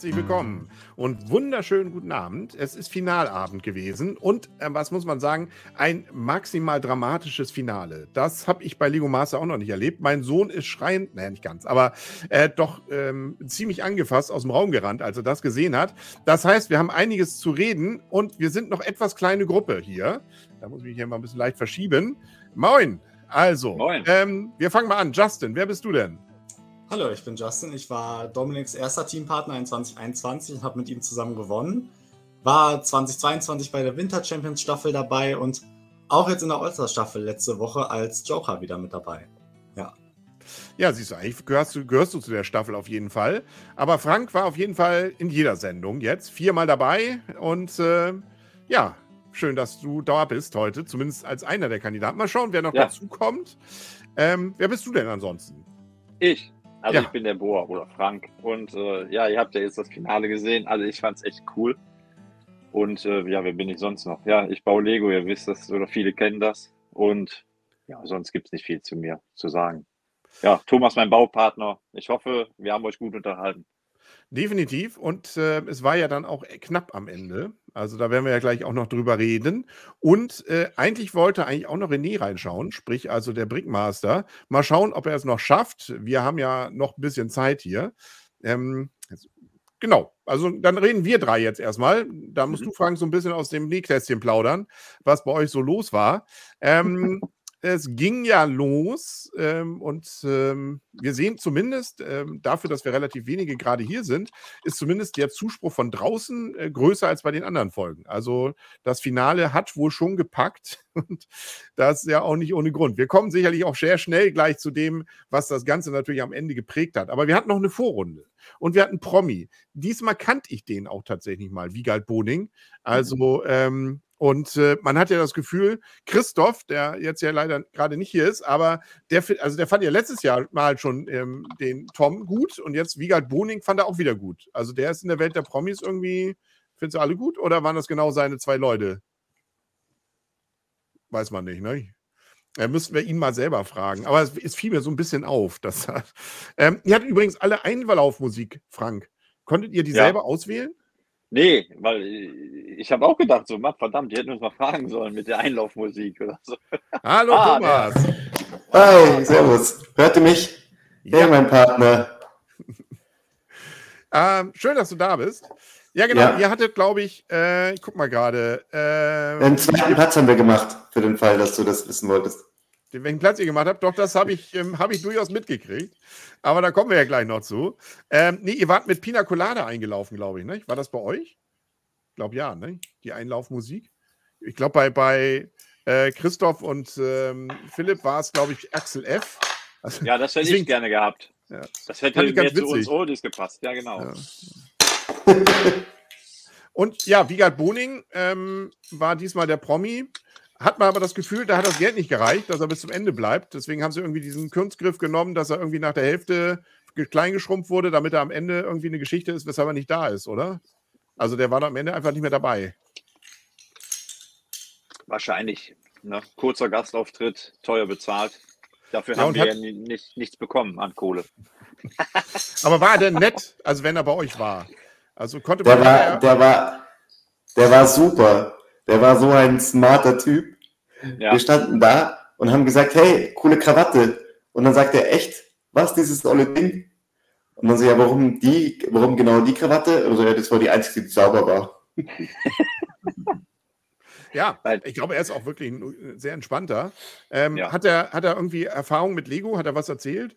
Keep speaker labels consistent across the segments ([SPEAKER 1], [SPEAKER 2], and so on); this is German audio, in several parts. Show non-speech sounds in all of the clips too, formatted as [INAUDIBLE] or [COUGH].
[SPEAKER 1] herzlich willkommen und wunderschönen guten Abend. Es ist Finalabend gewesen und äh, was muss man sagen, ein maximal dramatisches Finale. Das habe ich bei Lego Master auch noch nicht erlebt. Mein Sohn ist schreiend, naja, nicht ganz, aber äh, doch ähm, ziemlich angefasst aus dem Raum gerannt, als er das gesehen hat. Das heißt, wir haben einiges zu reden und wir sind noch etwas kleine Gruppe hier. Da muss ich mich hier mal ein bisschen leicht verschieben. Moin! Also, Moin. Ähm, wir fangen mal an. Justin, wer bist du denn?
[SPEAKER 2] Hallo, ich bin Justin. Ich war Dominiks erster Teampartner in 2021 und habe mit ihm zusammen gewonnen. War 2022 bei der Winter Champions Staffel dabei und auch jetzt in der All-Star Staffel letzte Woche als Joker wieder mit dabei. Ja.
[SPEAKER 1] Ja, siehst du, eigentlich gehörst du, gehörst du zu der Staffel auf jeden Fall. Aber Frank war auf jeden Fall in jeder Sendung jetzt viermal dabei und äh, ja, schön, dass du da bist heute, zumindest als einer der Kandidaten. Mal schauen, wer noch ja. dazu kommt. Ähm, wer bist du denn ansonsten?
[SPEAKER 3] Ich. Also ja. ich bin der Boa oder Frank. Und äh, ja, ihr habt ja jetzt das Finale gesehen. Also ich fand es echt cool. Und äh, ja, wer bin ich sonst noch? Ja, ich baue Lego, ihr wisst das, oder viele kennen das. Und ja, sonst gibt es nicht viel zu mir zu sagen. Ja, Thomas, mein Baupartner. Ich hoffe, wir haben euch gut unterhalten.
[SPEAKER 1] Definitiv. Und äh, es war ja dann auch knapp am Ende. Also da werden wir ja gleich auch noch drüber reden. Und äh, eigentlich wollte eigentlich auch noch René reinschauen, sprich also der Brickmaster. Mal schauen, ob er es noch schafft. Wir haben ja noch ein bisschen Zeit hier. Ähm, genau, also dann reden wir drei jetzt erstmal. Da musst mhm. du, Frank, so ein bisschen aus dem Nähkästchen plaudern, was bei euch so los war. Ähm, [LAUGHS] es ging ja los ähm, und ähm, wir sehen zumindest, ähm, dafür, dass wir relativ wenige gerade hier sind, ist zumindest der Zuspruch von draußen äh, größer als bei den anderen Folgen. Also das Finale hat wohl schon gepackt [LAUGHS] und das ja auch nicht ohne Grund. Wir kommen sicherlich auch sehr schnell gleich zu dem, was das Ganze natürlich am Ende geprägt hat. Aber wir hatten noch eine Vorrunde und wir hatten Promi. Diesmal kannte ich den auch tatsächlich mal, Wiegald Boning. Mhm. Also ähm, und äh, man hat ja das Gefühl, Christoph, der jetzt ja leider gerade nicht hier ist, aber der, also der fand ja letztes Jahr mal schon ähm, den Tom gut und jetzt Wiegald Boning fand er auch wieder gut. Also der ist in der Welt der Promis irgendwie, findest du alle gut oder waren das genau seine zwei Leute? Weiß man nicht, ne? Da müssten wir ihn mal selber fragen. Aber es, es fiel mir so ein bisschen auf. Dass, ähm, ihr hattet übrigens alle Einlaufmusik, Frank. Konntet ihr die ja. selber auswählen?
[SPEAKER 3] Nee, weil ich habe auch gedacht, so, Mann, verdammt, die hätten uns mal fragen sollen mit der Einlaufmusik oder so.
[SPEAKER 1] Hallo ah, Thomas.
[SPEAKER 4] Hi, servus. Hört ihr mich? Ja, mein Partner. [LAUGHS]
[SPEAKER 1] ähm, schön, dass du da bist. Ja, genau. Ja. Ihr hattet, glaube ich, äh, ich guck mal gerade.
[SPEAKER 4] Äh, den zweiten Platz haben wir gemacht, für den Fall, dass du das wissen wolltest.
[SPEAKER 1] Welchen Platz ihr gemacht habt, doch, das habe ich, ähm, hab ich durchaus mitgekriegt. Aber da kommen wir ja gleich noch zu. Ähm, nee, ihr wart mit Pina Colada eingelaufen, glaube ich, ne? War das bei euch? Ich glaube ja, ne? Die Einlaufmusik. Ich glaube, bei, bei äh, Christoph und ähm, Philipp war es, glaube ich, Axel F.
[SPEAKER 3] Also, ja, das hätte deswegen, ich gerne gehabt. Ja. Das hätte mehr zu uns Oldies gepasst. Ja, genau. Ja.
[SPEAKER 1] und ja, Wiegald Boning ähm, war diesmal der Promi hat man aber das Gefühl, da hat das Geld nicht gereicht, dass er bis zum Ende bleibt. Deswegen haben sie irgendwie diesen Kunstgriff genommen, dass er irgendwie nach der Hälfte klein geschrumpft wurde, damit er am Ende irgendwie eine Geschichte ist, weshalb er nicht da ist, oder? Also der war am Ende einfach nicht mehr dabei.
[SPEAKER 3] Wahrscheinlich. Ne? Kurzer Gastauftritt, teuer bezahlt. Dafür ja, haben wir ja nicht, nichts bekommen an Kohle. [LAUGHS]
[SPEAKER 1] aber war er denn nett, also wenn er bei euch war? Also konnte
[SPEAKER 4] man. Der war, der war, der war super. Der war so ein smarter Typ. Ja. Wir standen da und haben gesagt, hey, coole Krawatte. Und dann sagt er, echt, was, dieses olle Ding? Und dann so, ja, warum die, warum genau die Krawatte? Also, ja, das war die einzige, die sauber war. [LAUGHS]
[SPEAKER 1] ja, ich glaube, er ist auch wirklich ein sehr entspannter. Ähm, ja. hat, er, hat er irgendwie Erfahrung mit Lego? Hat er was erzählt?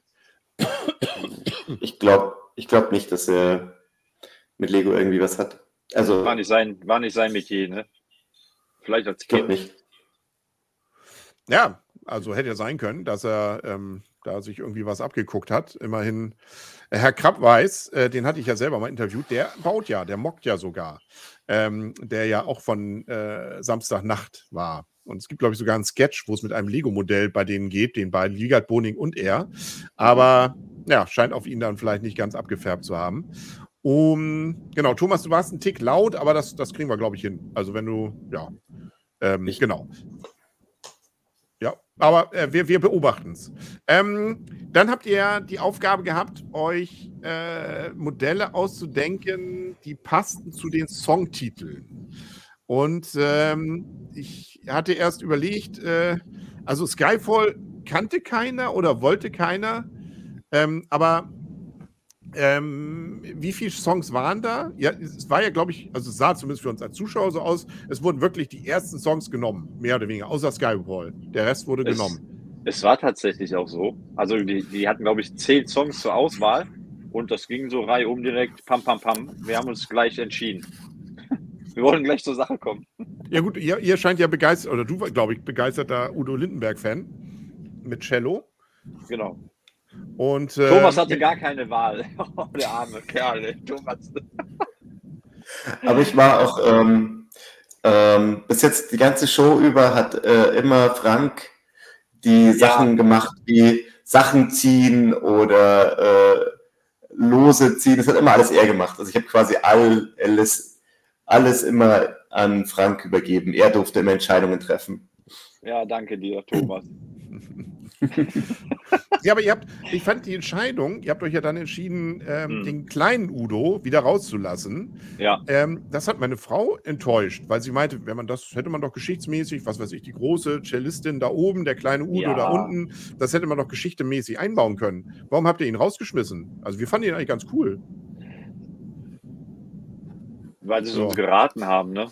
[SPEAKER 4] Ich glaube ich glaub nicht, dass er mit Lego irgendwie was hat. Also,
[SPEAKER 3] war, nicht sein, war nicht sein Metier, ne? Vielleicht als Kind. Nicht.
[SPEAKER 1] Ja, also hätte ja sein können, dass er ähm, da sich irgendwie was abgeguckt hat. Immerhin, äh, Herr Krapp weiß, äh, den hatte ich ja selber mal interviewt, der baut ja, der mockt ja sogar. Ähm, der ja auch von äh, Samstagnacht war. Und es gibt, glaube ich, sogar einen Sketch, wo es mit einem Lego-Modell bei denen geht, den beiden, Wiegald Boning und er. Aber ja, scheint auf ihn dann vielleicht nicht ganz abgefärbt zu haben. Um, genau, Thomas, du warst ein Tick laut, aber das, das kriegen wir, glaube ich, hin. Also wenn du, ja, ähm, ich, genau.
[SPEAKER 4] Ja.
[SPEAKER 1] Aber äh, wir, wir beobachten es. Ähm, dann habt ihr die Aufgabe gehabt, euch äh, Modelle auszudenken, die passten zu den Songtiteln. Und ähm, ich hatte erst überlegt, äh, also Skyfall kannte keiner oder wollte keiner, ähm, aber ähm, wie viele Songs waren da? Ja, es war ja, glaube ich, also es sah zumindest für uns als Zuschauer so aus, es wurden wirklich die ersten Songs genommen, mehr oder weniger, außer Skywall. Der Rest wurde es, genommen.
[SPEAKER 3] Es war tatsächlich auch so. Also die, die hatten, glaube ich, zehn Songs zur Auswahl und das ging so Reihe um direkt, pam, pam, pam. Wir haben uns gleich entschieden. Wir wollen gleich zur Sache kommen.
[SPEAKER 1] Ja gut, ihr, ihr scheint ja begeistert, oder du, glaube ich, begeisterter Udo Lindenberg-Fan mit Cello.
[SPEAKER 3] Genau.
[SPEAKER 1] Und,
[SPEAKER 3] äh, Thomas hatte gar keine Wahl. [LAUGHS] Oh, der arme Kerl, Thomas. [LAUGHS]
[SPEAKER 4] Aber ich war auch ähm, ähm, bis jetzt die ganze Show über hat äh, immer Frank die ja. Sachen gemacht, wie Sachen ziehen oder äh, Lose ziehen. Das hat immer alles er gemacht. Also ich habe quasi all, alles, alles immer an Frank übergeben. Er durfte immer Entscheidungen treffen.
[SPEAKER 3] Ja, danke dir, Thomas. [LAUGHS]
[SPEAKER 1] ja, aber ihr habt, ich fand die Entscheidung, ihr habt euch ja dann entschieden, ähm, hm. den kleinen Udo wieder rauszulassen.
[SPEAKER 3] Ja.
[SPEAKER 1] Ähm, das hat meine Frau enttäuscht, weil sie meinte, wenn man das, hätte man doch geschichtsmäßig, was weiß ich, die große Cellistin da oben, der kleine Udo ja. da unten, das hätte man doch geschichtemäßig einbauen können. Warum habt ihr ihn rausgeschmissen? Also wir fanden ihn eigentlich ganz cool.
[SPEAKER 3] Weil sie so. uns geraten haben, ne?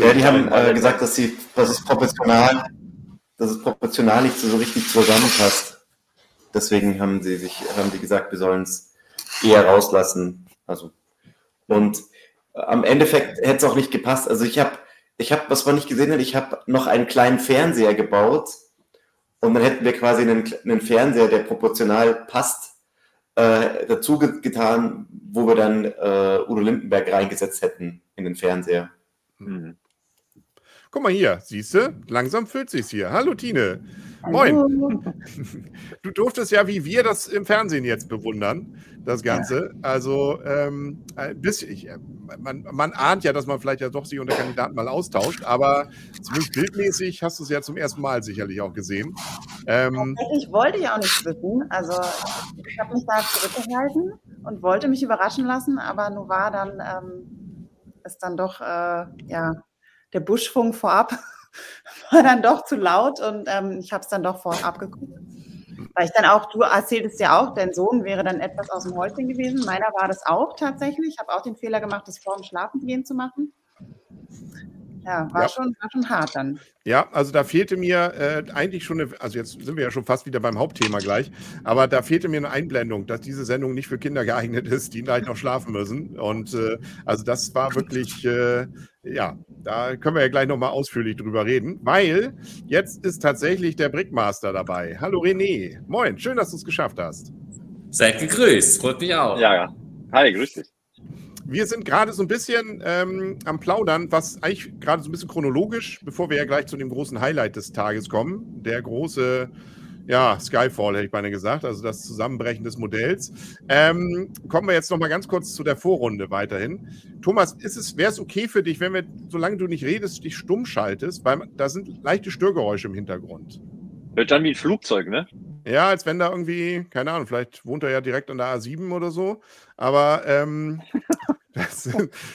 [SPEAKER 4] Ja, die haben äh, gesagt, dass sie, das ist proportional dass es proportional nicht so richtig zusammenpasst. Deswegen haben sie sich, haben die gesagt, wir sollen es eher rauslassen. Also und am Endeffekt hätte es auch nicht gepasst. Also ich habe, ich habe, was man nicht gesehen hat, ich habe noch einen kleinen Fernseher gebaut und dann hätten wir quasi einen, einen Fernseher, der proportional passt, äh, dazu getan, wo wir dann äh, Udo Lindenberg reingesetzt hätten in den Fernseher. Mhm.
[SPEAKER 1] Guck mal hier, siehst du? Langsam füllt sich's hier. Hallo Tine. Moin. [LAUGHS] Du durftest ja wie wir das im Fernsehen jetzt bewundern, das Ganze. Also ähm, bisschen, ich, äh, man, man, ahnt ja, dass man vielleicht ja doch sich unter Kandidaten mal austauscht, aber zumindest bildmäßig hast du es ja zum ersten Mal sicherlich auch gesehen.
[SPEAKER 5] Ähm, ich wollte ja auch nicht wissen. Also ich habe mich da zurückgehalten und wollte mich überraschen lassen, aber nur war dann ähm, ist dann doch äh, ja der Buschfunk vorab [LAUGHS] war dann doch zu laut und ähm, ich habe es dann doch vorab geguckt. Weil ich dann auch, du erzähltest ja auch, dein Sohn wäre dann etwas aus dem Häuschen gewesen. Meiner war das auch tatsächlich. Ich habe auch den Fehler gemacht, das vor dem Schlafengehen zu machen. Ja, war, ja. Schon, war schon hart dann.
[SPEAKER 1] Ja, also da fehlte mir äh, eigentlich schon eine, also jetzt sind wir ja schon fast wieder beim Hauptthema gleich, aber da fehlte mir eine Einblendung, dass diese Sendung nicht für Kinder geeignet ist, die gleich noch schlafen müssen. Und äh, also das war wirklich, äh, ja, da können wir ja gleich nochmal ausführlich drüber reden, weil jetzt ist tatsächlich der Brickmaster dabei. Hallo René, moin, schön, dass du es geschafft hast.
[SPEAKER 6] Seid gegrüßt, freut mich auch.
[SPEAKER 3] Ja, ja. Hi, grüß dich.
[SPEAKER 1] Wir sind gerade so ein bisschen ähm, am Plaudern, was eigentlich gerade so ein bisschen chronologisch, bevor wir ja gleich zu dem großen Highlight des Tages kommen, der große, ja, Skyfall hätte ich beinahe gesagt, also das Zusammenbrechen des Modells. Ähm, kommen wir jetzt noch mal ganz kurz zu der Vorrunde weiterhin. Thomas, es, wäre es okay für dich, wenn wir, solange du nicht redest, dich stumm schaltest, weil da sind leichte Störgeräusche im Hintergrund.
[SPEAKER 3] Hört dann wie ein Flugzeug, ne?
[SPEAKER 1] Ja, als wenn da irgendwie, keine Ahnung, vielleicht wohnt er ja direkt an der A7 oder so. Aber ähm, [LAUGHS] das,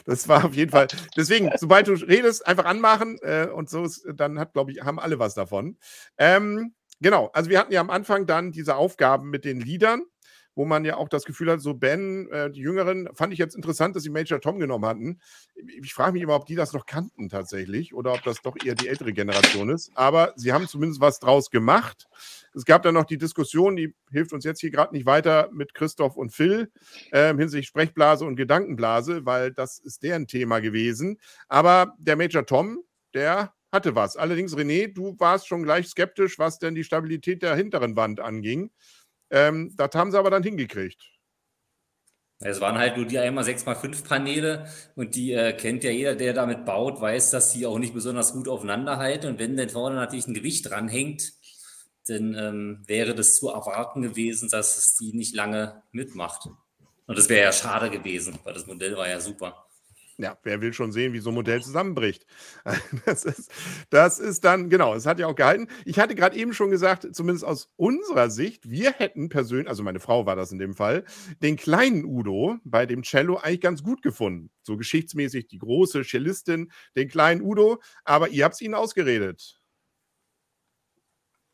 [SPEAKER 1] das, war auf jeden Fall. Deswegen, sobald du redest, einfach anmachen äh, und so ist, dann hat, glaube ich, haben alle was davon. Ähm, genau, also wir hatten ja am Anfang dann diese Aufgaben mit den Liedern wo man ja auch das Gefühl hat, so Ben, äh, die Jüngeren, fand ich jetzt interessant, dass sie Major Tom genommen hatten. Ich frage mich immer, ob die das noch kannten tatsächlich oder ob das doch eher die ältere Generation ist. Aber sie haben zumindest was draus gemacht. Es gab dann noch die Diskussion, die hilft uns jetzt hier gerade nicht weiter mit Christoph und Phil äh, hinsichtlich Sprechblase und Gedankenblase, weil das ist deren Thema gewesen. Aber der Major Tom, der hatte was. Allerdings, René, du warst schon gleich skeptisch, was denn die Stabilität der hinteren Wand anging. Ähm, das haben sie aber dann hingekriegt.
[SPEAKER 6] Es waren halt nur die einmal 6x5 Paneele und die äh, kennt ja jeder, der damit baut, weiß, dass die auch nicht besonders gut aufeinander halten. Und wenn dann vorne natürlich ein Gewicht dranhängt, dann ähm, wäre das zu erwarten gewesen, dass es die nicht lange mitmacht. Und das wäre ja schade gewesen, weil das Modell war ja super.
[SPEAKER 1] Ja, wer will schon sehen, wie so ein Modell zusammenbricht? [LAUGHS] Das ist, das ist dann, genau, es hat ja auch gehalten. Ich hatte gerade eben schon gesagt, zumindest aus unserer Sicht, wir hätten persönlich, also meine Frau war das in dem Fall, den kleinen Udo bei dem Cello eigentlich ganz gut gefunden. So geschichtsmäßig die große Cellistin, den kleinen Udo, aber ihr habt es ihnen ausgeredet.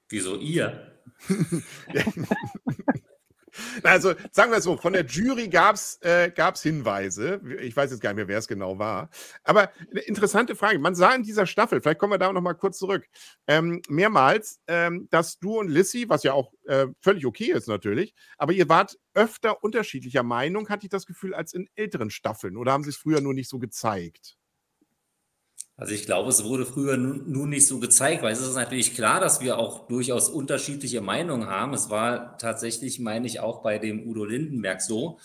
[SPEAKER 6] Wieso ihr? [LAUGHS]
[SPEAKER 1] Also sagen wir es so, von der Jury gab es äh, Hinweise. Ich weiß jetzt gar nicht mehr, wer es genau war. Aber eine interessante Frage. Man sah in dieser Staffel, vielleicht kommen wir da noch mal kurz zurück, ähm, mehrmals, ähm, dass du und Lissy, was ja auch äh, völlig okay ist natürlich, aber ihr wart öfter unterschiedlicher Meinung, hatte ich das Gefühl, als in älteren Staffeln. Oder haben sie es früher nur nicht so gezeigt?
[SPEAKER 6] Also ich glaube, es wurde früher nun nicht so gezeigt, weil es ist natürlich klar, dass wir auch durchaus unterschiedliche Meinungen haben. Es war tatsächlich, meine ich, auch bei dem Udo Lindenberg so.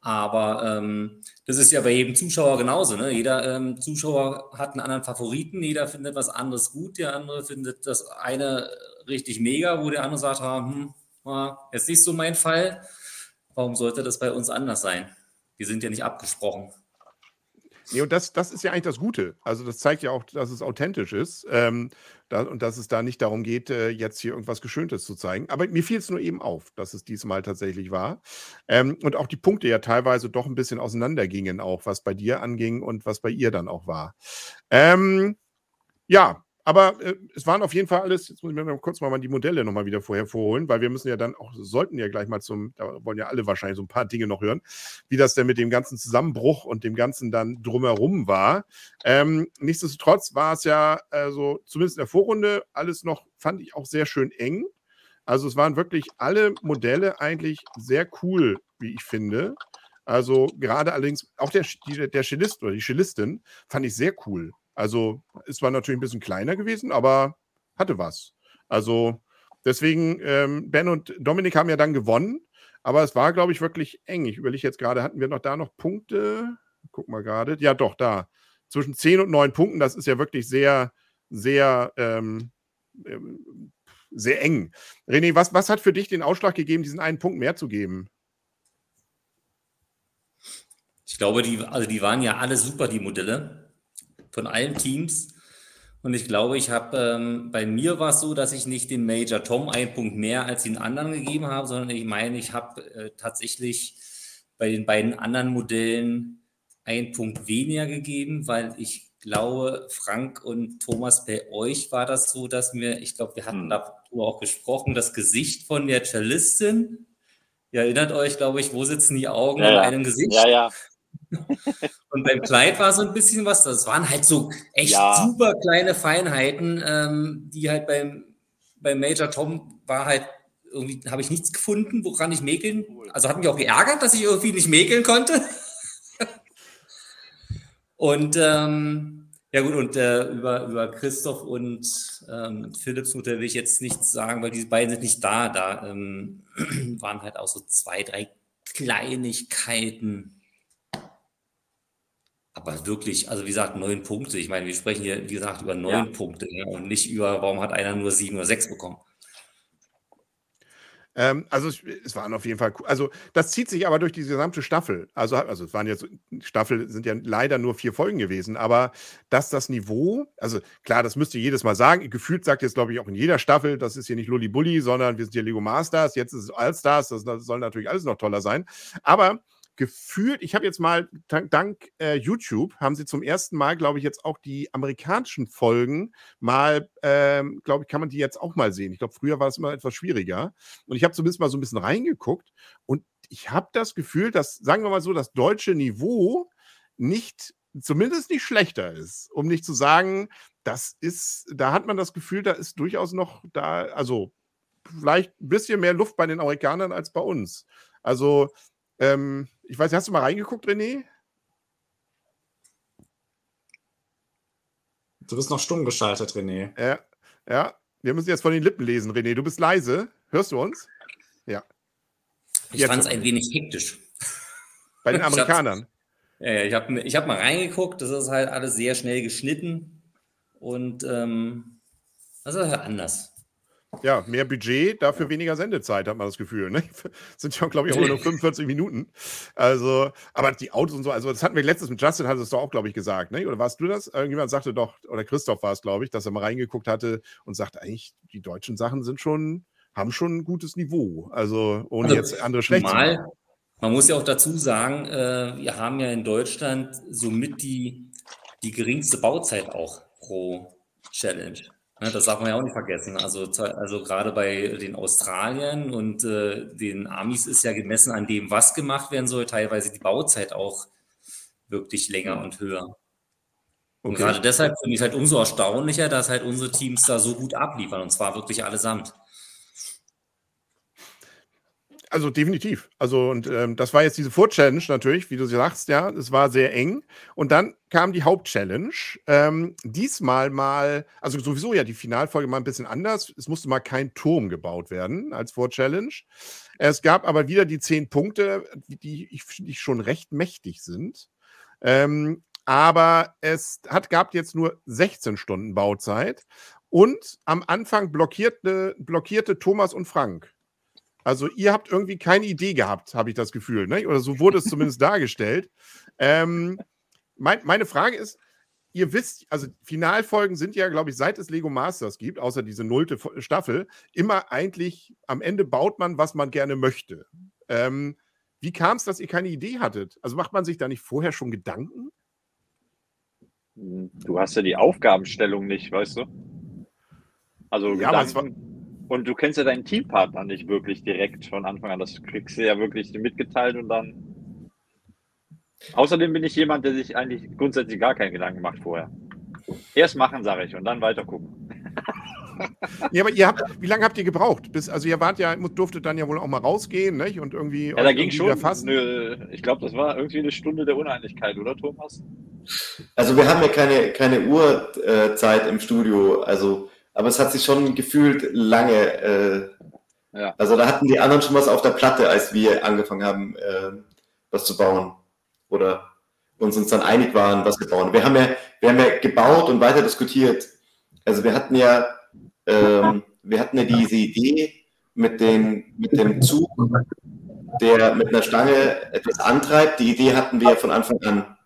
[SPEAKER 6] Aber ähm, das ist ja bei jedem Zuschauer genauso. Ne? Jeder ähm, Zuschauer hat einen anderen Favoriten, jeder findet was anderes gut, der andere findet das eine richtig mega, wo der andere sagt, hm, jetzt nicht so mein Fall. Warum sollte das bei uns anders sein? Wir sind ja nicht abgesprochen.
[SPEAKER 1] Nee, und das, das ist ja eigentlich das Gute. Also das zeigt ja auch, dass es authentisch ist ähm, da, und dass es da nicht darum geht, äh, jetzt hier irgendwas Geschöntes zu zeigen. Aber mir fiel es nur eben auf, dass es diesmal tatsächlich war. Ähm, und auch die Punkte ja teilweise doch ein bisschen auseinandergingen, auch was bei dir anging und was bei ihr dann auch war. Ähm, ja, aber äh, es waren auf jeden Fall alles, jetzt muss ich mir mal kurz mal die Modelle nochmal wieder vorher vorholen, weil wir müssen ja dann auch, sollten ja gleich mal zum, da wollen ja alle wahrscheinlich so ein paar Dinge noch hören, wie das denn mit dem ganzen Zusammenbruch und dem Ganzen dann drumherum war. Ähm, nichtsdestotrotz war es ja, also zumindest in der Vorrunde, alles noch, fand ich auch sehr schön eng. Also es waren wirklich alle Modelle eigentlich sehr cool, wie ich finde. Also gerade allerdings auch der, der, Cellist oder die Cellistin fand ich sehr cool. Also es war natürlich ein bisschen kleiner gewesen, aber hatte was. Also deswegen, ähm, Ben und Dominik haben ja dann gewonnen, aber es war, glaube ich, wirklich eng. Ich überlege jetzt gerade, hatten wir noch da noch Punkte? Guck mal gerade. Ja, doch, da. Zwischen 10 und 9 Punkten, das ist ja wirklich sehr, sehr, ähm, ähm, sehr eng. René, was, was hat für dich den Ausschlag gegeben, diesen einen Punkt mehr zu geben?
[SPEAKER 6] Ich glaube, die, also die waren ja alle super, die Modelle von allen Teams. Und ich glaube, ich habe, ähm, bei mir war es so, dass ich nicht dem Major Tom einen Punkt mehr als den anderen gegeben habe, sondern ich meine, ich habe äh, tatsächlich bei den beiden anderen Modellen einen Punkt weniger gegeben, weil ich glaube, Frank und Thomas, bei euch war das so, dass wir, ich glaube, wir hatten hm. darüber auch gesprochen, das Gesicht von der Cellistin. Ihr erinnert euch, glaube ich, wo sitzen die Augen
[SPEAKER 3] ja,
[SPEAKER 6] in
[SPEAKER 3] ja.
[SPEAKER 6] einem Gesicht?
[SPEAKER 3] Ja, ja. [LAUGHS]
[SPEAKER 6] Und beim Kleid war so ein bisschen was, das waren halt so echt
[SPEAKER 3] Ja.
[SPEAKER 6] super kleine Feinheiten, ähm, die halt beim, beim Major Tom war halt irgendwie, habe ich nichts gefunden, woran ich mäkeln. Also hat mich auch geärgert, dass ich irgendwie nicht mäkeln konnte. [LAUGHS] und ähm, ja gut, und äh, über, über Christoph und ähm, Philips Mutter will ich jetzt nichts sagen, weil die beiden sind nicht da. Da ähm, [CLEARS THROAT] waren halt auch so zwei, drei Kleinigkeiten. Aber wirklich, also wie gesagt, neun Punkte. Ich meine, wir sprechen hier, wie gesagt, über neun
[SPEAKER 3] Ja.
[SPEAKER 6] Punkte ja, und nicht über, warum hat einer nur sieben oder sechs bekommen.
[SPEAKER 1] Ähm, also es, es waren auf jeden Fall cool. Also das zieht sich aber durch die gesamte Staffel. Also, also es waren jetzt, Staffel sind ja leider nur vier Folgen gewesen, aber dass das Niveau, also klar, das müsst ihr jedes Mal sagen. Gefühlt sagt jetzt, glaube ich, auch in jeder Staffel, das ist hier nicht Lully Bully, sondern wir sind hier Lego Masters, jetzt ist es Allstars, das, das soll natürlich alles noch toller sein. Aber gefühlt, ich habe jetzt mal, dank, dank äh, YouTube, haben sie zum ersten Mal, glaube ich, jetzt auch die amerikanischen Folgen mal, ähm, glaube ich, kann man die jetzt auch mal sehen. Ich glaube, früher war es immer etwas schwieriger. Und ich habe zumindest mal so ein bisschen reingeguckt und ich habe das Gefühl, dass, sagen wir mal so, das deutsche Niveau nicht, zumindest nicht schlechter ist. Um nicht zu sagen, das ist, da hat man das Gefühl, da ist durchaus noch da, also vielleicht ein bisschen mehr Luft bei den Amerikanern als bei uns. Also, ähm, ich weiß, hast du mal reingeguckt, René?
[SPEAKER 2] Du bist noch stumm geschaltet, René.
[SPEAKER 1] Ja, ja. Wir müssen jetzt von den Lippen lesen, René. Du bist leise. Hörst du uns? Ja.
[SPEAKER 6] Ich fand es ein wenig hektisch.
[SPEAKER 1] Bei den [LAUGHS] Amerikanern.
[SPEAKER 6] Ja, ja, ich habe ich hab mal reingeguckt, das ist halt alles sehr schnell geschnitten und ähm, das ist halt anders.
[SPEAKER 1] Ja, mehr Budget, dafür weniger Sendezeit, hat man das Gefühl. Ne? [LAUGHS] Sind ja, glaube ich, auch nur [LAUGHS] 45 Minuten. Also, aber die Autos und so, also das hatten wir letztens mit Justin, hat es doch auch, glaube ich, gesagt, ne? Oder warst du das? Irgendjemand sagte doch, oder Christoph war es, glaube ich, dass er mal reingeguckt hatte und sagte, eigentlich, die deutschen Sachen sind schon, haben schon ein gutes Niveau. Also, ohne also, jetzt andere schlecht zu machen.
[SPEAKER 6] Man muss ja auch dazu sagen, äh, wir haben ja in Deutschland somit die, die geringste Bauzeit auch pro Challenge. Ja, das darf man ja auch nicht vergessen. Also, also gerade bei den Australiern und äh, den Amis ist ja gemessen an dem, was gemacht werden soll, teilweise die Bauzeit auch wirklich länger und höher. Und gerade deshalb finde ich es halt umso erstaunlicher, dass halt unsere Teams da so gut abliefern und zwar wirklich allesamt.
[SPEAKER 1] Also definitiv. Also, und ähm, das war jetzt diese Vor-Challenge natürlich, wie du sagst, ja, es war sehr eng. Und dann kam die Haupt-Challenge. Ähm, diesmal mal, also sowieso ja die Finalfolge mal ein bisschen anders. Es musste mal kein Turm gebaut werden als Vor-Challenge. Es gab aber wieder die zehn Punkte, die ich, die schon recht mächtig sind. Ähm, aber es hat, gab jetzt nur 16 Stunden Bauzeit. Und am Anfang blockierte, blockierte Thomas und Frank. Also ihr habt irgendwie keine Idee gehabt, habe ich das Gefühl. Ne? Oder so wurde es zumindest [LAUGHS] dargestellt. Ähm, mein, meine Frage ist, ihr wisst, also Finalfolgen sind ja, glaube ich, seit es Lego Masters gibt, außer diese nullte Staffel, immer eigentlich, am Ende baut man, was man gerne möchte. Ähm, wie kam es, dass ihr keine Idee hattet? Also macht man sich da nicht vorher schon Gedanken?
[SPEAKER 3] Du hast ja die Aufgabenstellung nicht, weißt du? Also ja, Gedanken, und du kennst ja deinen Teampartner nicht wirklich direkt von Anfang an. Das kriegst du ja wirklich mitgeteilt und dann. Außerdem bin ich jemand, der sich eigentlich grundsätzlich gar keinen Gedanken macht vorher. Erst machen, sage ich, und dann weiter gucken. [LAUGHS]
[SPEAKER 1] ja, aber ihr habt, wie lange habt ihr gebraucht? Bis, also ihr wart ja, durftet dann ja wohl auch mal rausgehen, nicht? Und irgendwie.
[SPEAKER 3] Ja, da ging schon. Eine, ich glaube, das war irgendwie eine Stunde der Uneinigkeit, oder Thomas?
[SPEAKER 4] Also wir haben ja keine, keine Uhrzeit im Studio. Also aber es hat sich schon gefühlt lange. Äh, ja. Also da hatten die anderen schon was auf der Platte, als wir angefangen haben, äh, was zu bauen. Oder uns uns dann einig waren, was wir bauen. Wir haben ja, wir haben ja gebaut und weiter diskutiert. Also wir hatten ja, ähm, wir hatten ja diese Idee mit, den, mit dem Zug, der mit einer Stange etwas antreibt. Die Idee hatten wir von Anfang an.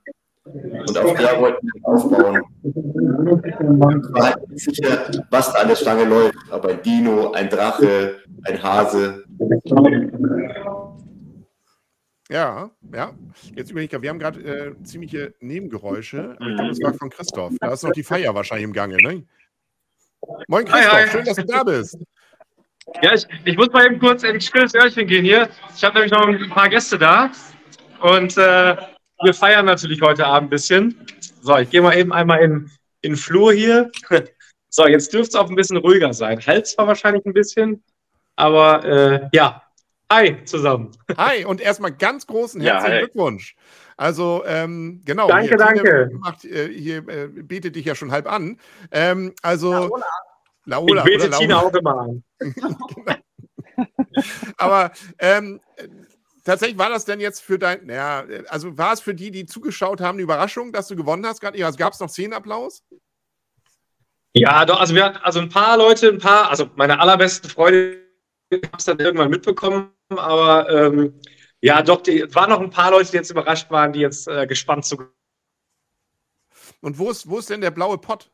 [SPEAKER 4] Und auf der wollten wir aufbauen. Ich war halt nicht sicher, was da an der Stange läuft. Aber ein Dino, ein Drache, ein Hase.
[SPEAKER 1] Ja, ja. Jetzt überlege ich, wir haben gerade äh, ziemliche Nebengeräusche. ich glaube, das war von Christoph. Da ist noch die Feier wahrscheinlich im Gange, ne? Moin Christoph, hi, hi. schön, dass du da bist.
[SPEAKER 7] Ja, ich, ich muss mal eben kurz ein stilles Öhrchen gehen hier. Ich habe nämlich noch ein paar Gäste da. Und äh, wir feiern natürlich heute Abend ein bisschen. So, ich gehe mal eben einmal in, den Flur hier. [LAUGHS] So, jetzt dürfte es auch ein bisschen ruhiger sein. Halt zwar wahrscheinlich ein bisschen, aber äh, ja. Hi zusammen. [LAUGHS]
[SPEAKER 1] Hi und erstmal ganz großen herzlichen ja, Glückwunsch. Also ähm, genau.
[SPEAKER 7] Danke, hier, danke.
[SPEAKER 1] Macht, äh, hier äh, bietet dich ja schon halb an. Ähm, also
[SPEAKER 7] Laola. Laola ich bete Tina auch immer an. [LAUGHS] genau.
[SPEAKER 1] Aber ähm, tatsächlich war das denn jetzt für dein, ja, also war es für die, die zugeschaut haben, eine Überraschung, dass du gewonnen hast? Also gab es noch Szenenapplaus?
[SPEAKER 7] Ja, doch, also wir hatten, also ein paar Leute, ein paar, also meine allerbesten Freunde haben es dann irgendwann mitbekommen, aber ähm, ja, doch, es waren noch ein paar Leute, die jetzt überrascht waren, die jetzt äh, gespannt zu.
[SPEAKER 1] Und wo ist, wo ist denn der blaue Pott?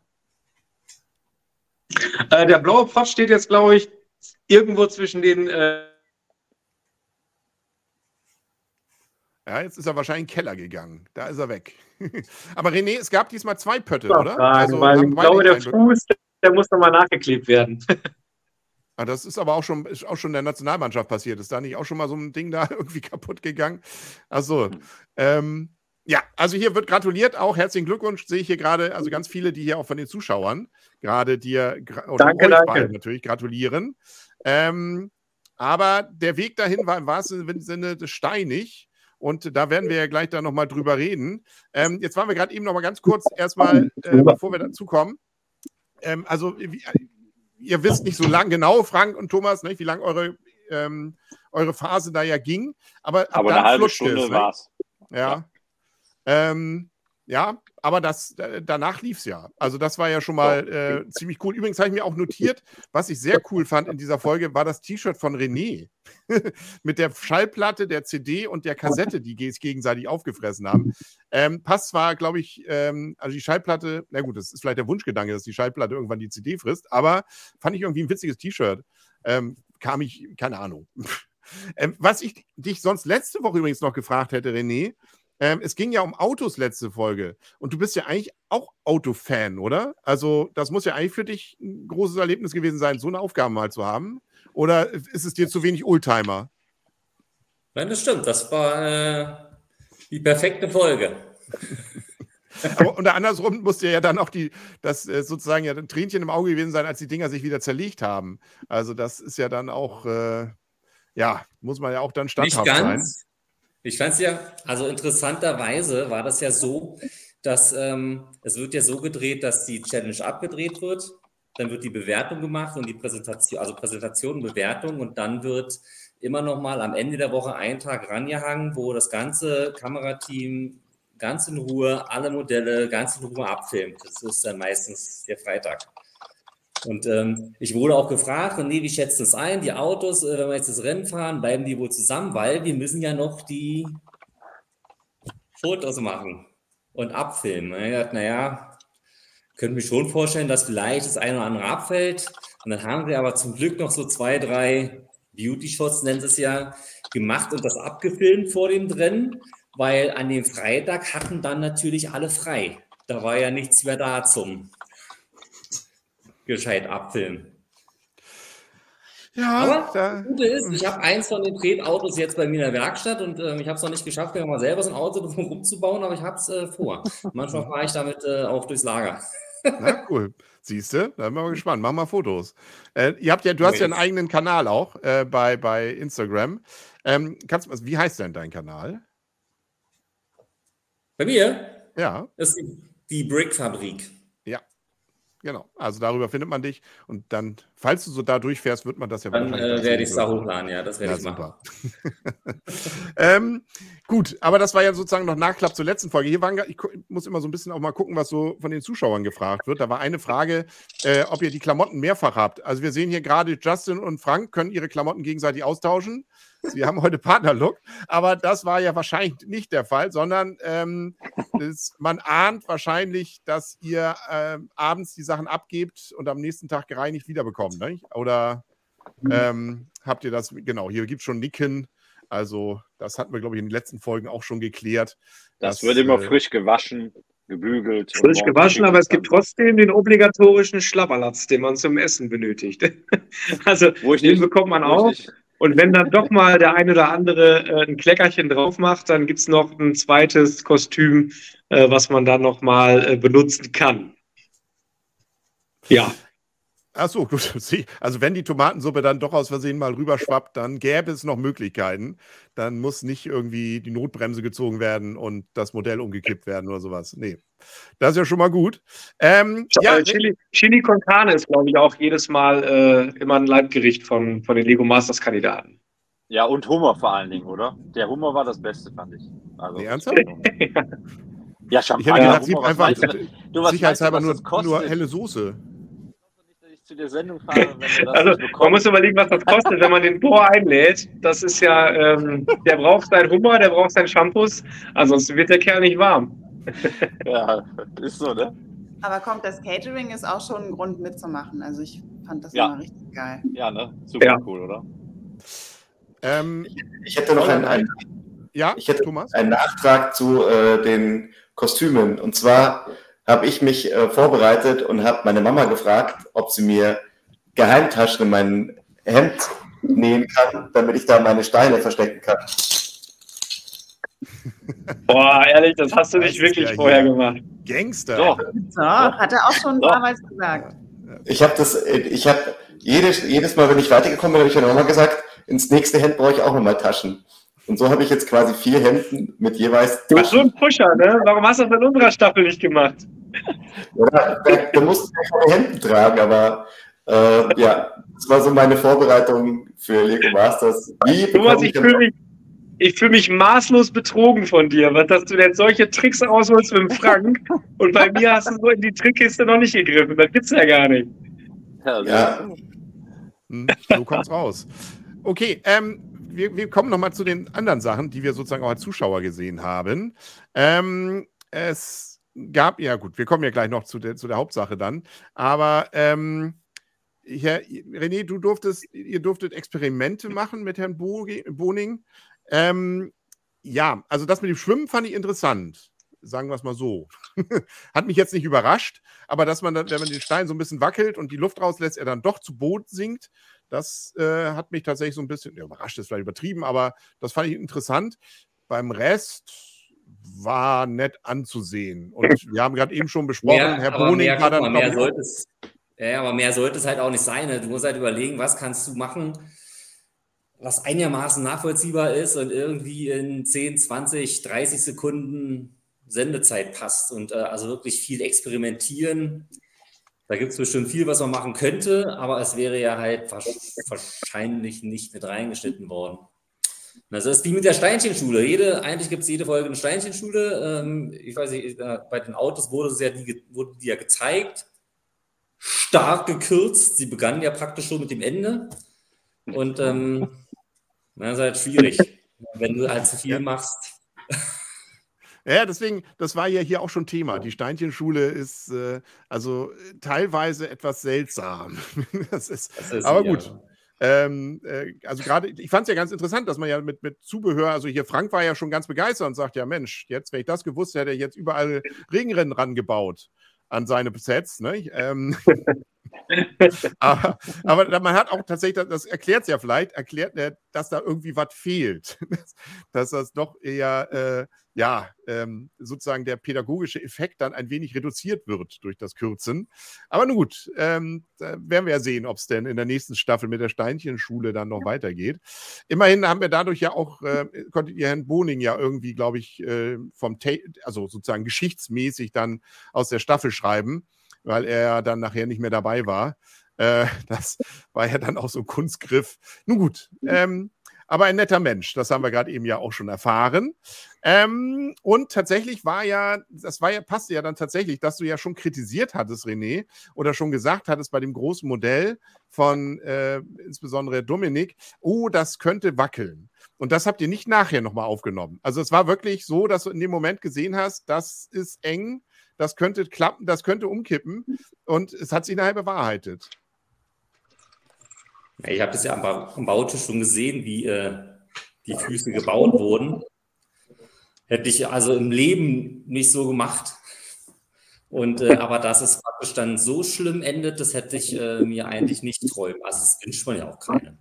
[SPEAKER 7] Äh, der blaue Pott steht jetzt, glaube ich, irgendwo zwischen den äh,
[SPEAKER 1] Ja, jetzt ist er wahrscheinlich in den Keller gegangen. Da ist er weg. [LAUGHS] Aber René, es gab diesmal zwei Pötte, ja, oder?
[SPEAKER 7] Also, weil ich glaube, der Fuß, der muss nochmal nachgeklebt werden.
[SPEAKER 1] Ah, das ist aber auch schon, ist auch schon der Nationalmannschaft passiert. Ist da nicht auch schon mal so ein Ding da [LAUGHS] irgendwie kaputt gegangen? Achso. Ähm, ja, also hier wird gratuliert auch. Herzlichen Glückwunsch, sehe ich hier gerade. Also ganz viele, die hier auch von den Zuschauern gerade dir
[SPEAKER 7] oder danke, danke.
[SPEAKER 1] natürlich gratulieren. Ähm, aber der Weg dahin war im wahrsten Sinne steinig. Und da werden wir ja gleich dann nochmal drüber reden. Ähm, jetzt waren wir gerade eben nochmal ganz kurz erstmal, äh, bevor wir dazu kommen. Ähm, also, wie, ihr wisst nicht so lang genau, Frank und Thomas, ne, wie lange eure, ähm, eure Phase da ja ging. Aber,
[SPEAKER 3] aber eine halbe Stunde war es.
[SPEAKER 1] Ja. ja. Ähm, ja, aber das, danach lief es ja. Also das war ja schon mal äh, ziemlich cool. Übrigens habe ich mir auch notiert, was ich sehr cool fand in dieser Folge, war das T-Shirt von René. [LAUGHS] Mit der Schallplatte, der CD und der Kassette, die es gegenseitig aufgefressen haben. Ähm, passt zwar, glaube ich, ähm, also die Schallplatte, na gut, das ist vielleicht der Wunschgedanke, dass die Schallplatte irgendwann die CD frisst, aber fand ich irgendwie ein witziges T-Shirt. Ähm, kam ich, keine Ahnung. [LAUGHS] ähm, was ich dich sonst letzte Woche übrigens noch gefragt hätte, René, ähm, es ging ja um Autos letzte Folge. Und du bist ja eigentlich auch Autofan, oder? Also, das muss ja eigentlich für dich ein großes Erlebnis gewesen sein, so eine Aufgabe mal zu haben. Oder ist es dir zu wenig Oldtimer?
[SPEAKER 6] Nein, das stimmt. Das war äh, die perfekte Folge. [LAUGHS]
[SPEAKER 1] Aber unter andersrum musste ja dann auch die, das äh, sozusagen ja ein Tränchen im Auge gewesen sein, als die Dinger sich wieder zerlegt haben. Also, das ist ja dann auch, äh, ja, muss man ja auch dann standhaft
[SPEAKER 6] Nicht ganz. sein. Ich fand es ja, also interessanterweise war das ja so, dass ähm, es wird ja so gedreht, dass die Challenge abgedreht wird, dann wird die Bewertung gemacht und die Präsentation, also Präsentation, Bewertung und dann wird immer noch mal am Ende der Woche ein Tag rangehangen, wo das ganze Kamerateam ganz in Ruhe alle Modelle ganz in Ruhe abfilmt. Das ist dann meistens der Freitag. Und ähm, ich wurde auch gefragt, nee, wie schätzt das ein? Die Autos, äh, wenn wir jetzt das Rennen fahren, bleiben die wohl zusammen, weil wir müssen ja noch die Fotos machen und abfilmen. Und ich dachte, naja, können wir schon vorstellen, dass vielleicht das eine oder andere abfällt. Und dann haben wir aber zum Glück noch so zwei, drei Beauty-Shots, nennt es ja, gemacht und das abgefilmt vor dem Rennen, weil an dem Freitag hatten dann natürlich alle frei. Da war ja nichts mehr da zum gescheit abfilmen. Ja, aber das Gute ist, ich habe eins von den Tretautos jetzt bei mir in der Werkstatt und äh, ich habe es noch nicht geschafft, mir mal selber so ein Auto [LAUGHS] rumzubauen, aber ich habe es äh, vor. Manchmal fahre ich damit äh, auch durchs Lager. [LAUGHS]
[SPEAKER 1] Na cool. Siehst du? Da bin ich mal gespannt. Mach mal Fotos. Äh, ihr habt ja, du hast ja einen eigenen Kanal auch äh, bei, bei Instagram. Ähm, kannst, wie heißt denn dein Kanal?
[SPEAKER 6] Bei mir?
[SPEAKER 1] Ja.
[SPEAKER 6] Das ist die Brickfabrik.
[SPEAKER 1] Genau, also darüber findet man dich und dann, falls du so da durchfährst, wird man das ja
[SPEAKER 6] Dann äh, werde ich es da hochladen, ja, das werde ja, ich machen. [LAUGHS]
[SPEAKER 1] ähm, gut, aber das war ja sozusagen noch Nachklapp zur letzten Folge. Hier waren, ich muss immer so ein bisschen auch mal gucken, was so von den Zuschauern gefragt wird. Da war eine Frage, äh, ob ihr die Klamotten mehrfach habt. Also wir sehen hier gerade Justin und Frank können ihre Klamotten gegenseitig austauschen. Sie haben heute Partnerlook, aber das war ja wahrscheinlich nicht der Fall, sondern ähm, es, man ahnt wahrscheinlich, dass ihr äh, abends die Sachen abgebt und am nächsten Tag gereinigt wiederbekommt. Ne? Oder mhm. ähm, habt ihr das, genau, hier gibt es schon Nicken. Also, das hatten wir, glaube ich, in den letzten Folgen auch schon geklärt.
[SPEAKER 3] Das dass, wird immer äh, frisch gewaschen, gebügelt.
[SPEAKER 7] Frisch gewaschen, aber es gibt trotzdem den obligatorischen Schlabberlatz, den man zum Essen benötigt. [LAUGHS] also, den nicht, bekommt man auch. Nicht, und wenn dann doch mal der eine oder andere äh, ein Kleckerchen drauf macht, dann gibt es noch ein zweites Kostüm, äh, was man dann noch mal äh, benutzen kann. Ja.
[SPEAKER 1] Ach so, [LAUGHS] gut. Also wenn die Tomatensuppe dann doch aus Versehen mal rüberschwappt, dann gäbe es noch Möglichkeiten. Dann muss nicht irgendwie die Notbremse gezogen werden und das Modell umgekippt werden oder sowas. Nee, das ist ja schon mal gut. Ähm,
[SPEAKER 7] ja, Chili, Chili con Carne ist, glaube ich, auch jedes Mal äh, immer ein Leibgericht von, von den Lego Masters Kandidaten.
[SPEAKER 3] Ja, und Hummer vor allen Dingen, oder? Der Hummer war das Beste, fand ich.
[SPEAKER 1] Also, nee, ernsthaft?
[SPEAKER 3] ja, Champagner. Ich
[SPEAKER 1] habe gedacht, Hummer, einfach du, sicherheitshalber nur, nur helle Soße
[SPEAKER 7] zu der Sendung fahre, also, Man muss überlegen, was das kostet, wenn man den Bohr einlädt. Das ist ja, ähm, der braucht seinen Hummer, der braucht seinen Shampoos, ansonsten wird der Kerl nicht warm. [LAUGHS] [LAUGHS]
[SPEAKER 3] ja, ist so, ne?
[SPEAKER 5] Aber kommt, das Catering ist auch schon ein Grund mitzumachen. Also ich fand das ja. immer richtig geil.
[SPEAKER 3] Ja, ne? Super ja. cool, oder?
[SPEAKER 4] Ähm, ich hätte noch einen, einen, ja, ich hätte Thomas? einen Nachtrag zu äh, den Kostümen. Und zwar habe ich mich äh, vorbereitet und habe meine Mama gefragt, ob sie mir Geheimtaschen in mein Hemd nähen kann, damit ich da meine Steine verstecken kann. [LAUGHS]
[SPEAKER 7] Boah, ehrlich, das hast du nicht wirklich ja vorher gemacht.
[SPEAKER 1] Gangster.
[SPEAKER 5] Doch. So, hat er auch schon damals gesagt.
[SPEAKER 4] Ich habe das, ich habe jedes, jedes Mal, wenn ich weitergekommen bin, habe ich meiner Mama gesagt, ins nächste Hemd brauche ich auch nochmal Taschen. Und so habe ich jetzt quasi vier Hemden mit jeweils.
[SPEAKER 7] Du bist so ein Pusher, ne? Warum hast du das in unserer Staffel nicht gemacht?
[SPEAKER 4] Ja, da, da musst du keine Hemden tragen, aber äh, ja, das war so meine Vorbereitung für Lego Masters.
[SPEAKER 7] Wie Thomas, ich fühle mich, ich fühle mich maßlos betrogen von dir, dass du jetzt solche Tricks ausholst mit dem Frank [LAUGHS] und bei mir hast du so in die Trickkiste noch nicht gegriffen. Das gibt's ja gar nicht.
[SPEAKER 1] Ja. Hm, so kommt's raus. Okay, ähm, wir, wir kommen nochmal zu den anderen Sachen, die wir sozusagen auch als Zuschauer gesehen haben. Ähm, es gab, ja gut, wir kommen ja gleich noch zu der, zu der Hauptsache dann, aber ähm, Herr René, du durftest, ihr durftet Experimente machen mit Herrn Boning. Ähm, ja, also das mit dem Schwimmen fand ich interessant. Sagen wir es mal so. [LAUGHS] Hat mich jetzt nicht überrascht, aber dass man dann, wenn man den Stein so ein bisschen wackelt und die Luft rauslässt, er dann doch zu Boden sinkt, das äh, hat mich tatsächlich so ein bisschen, ja, überrascht ist vielleicht übertrieben, aber das fand ich interessant. Beim Rest war nett anzusehen. Und [LAUGHS] wir haben gerade eben schon besprochen,
[SPEAKER 6] mehr,
[SPEAKER 1] Herr Boning
[SPEAKER 6] mehr,
[SPEAKER 1] war dann.
[SPEAKER 6] Mal, mehr sollte es, ja, aber mehr sollte es halt auch nicht sein. Ne? Du musst halt überlegen, was kannst du machen, was einigermaßen nachvollziehbar ist und irgendwie in 10, 20, 30 Sekunden Sendezeit passt. Und äh, also wirklich viel experimentieren. Da gibt es bestimmt viel, was man machen könnte, aber es wäre ja halt wahrscheinlich nicht mit reingeschnitten worden. Das ist wie mit der Steinchenschule. Jede, eigentlich gibt es jede Folge eine Steinchenschule. Ähm, ich weiß nicht, bei den Autos wurde, es ja die, wurde die ja gezeigt stark gekürzt. Sie begannen ja praktisch schon mit dem Ende. Und ähm, das ist halt schwierig, wenn du halt zu viel machst.
[SPEAKER 1] Ja, deswegen, das war ja hier auch schon Thema. Die Steinchenschule ist äh, also teilweise etwas seltsam. [LAUGHS] das ist, das ist aber gut. Ja. Ähm, äh, also gerade, ich fand es ja ganz interessant, dass man ja mit, mit Zubehör, also hier Frank war ja schon ganz begeistert und sagt, ja Mensch, jetzt, wenn ich das gewusst hätte, jetzt überall Regenrennen rangebaut an seine Sets. Ne? Ähm, [LAUGHS] aber, aber, man hat auch tatsächlich, das erklärt es ja vielleicht, erklärt er, dass da irgendwie was fehlt. [LAUGHS] dass das doch eher, äh, ja, ähm, sozusagen der pädagogische Effekt dann ein wenig reduziert wird durch das Kürzen. Aber nun gut, ähm, werden wir ja sehen, ob es denn in der nächsten Staffel mit der Steinchenschule dann noch ja. weitergeht. Immerhin haben wir dadurch ja auch, äh, konntet ihr Herrn Boning ja irgendwie, glaube ich, äh, vom, Ta also sozusagen geschichtsmäßig dann aus der Staffel schreiben weil er dann nachher nicht mehr dabei war. Äh, [LAUGHS] das war ja dann auch so ein Kunstgriff. Nun gut, ähm, aber ein netter Mensch, das haben wir gerade eben ja auch schon erfahren. Ähm, und tatsächlich war ja, das war ja, passte ja dann tatsächlich, dass du ja schon kritisiert hattest, René, oder schon gesagt hattest bei dem großen Modell von äh, insbesondere Dominik, oh, das könnte wackeln. Und das habt ihr nicht nachher nochmal aufgenommen. Also es war wirklich so, dass du in dem Moment gesehen hast, das ist eng, das könnte klappen, das könnte umkippen. Und es hat sich nachher bewahrheitet.
[SPEAKER 6] Ich habe das ja am, Bautisch schon gesehen, wie äh, die Füße gebaut wurden. Hätte ich also im Leben nicht so gemacht. Und äh, aber dass es praktisch dann so schlimm endet, das hätte ich äh, mir eigentlich nicht träumen. Also das wünscht man ja auch keinem.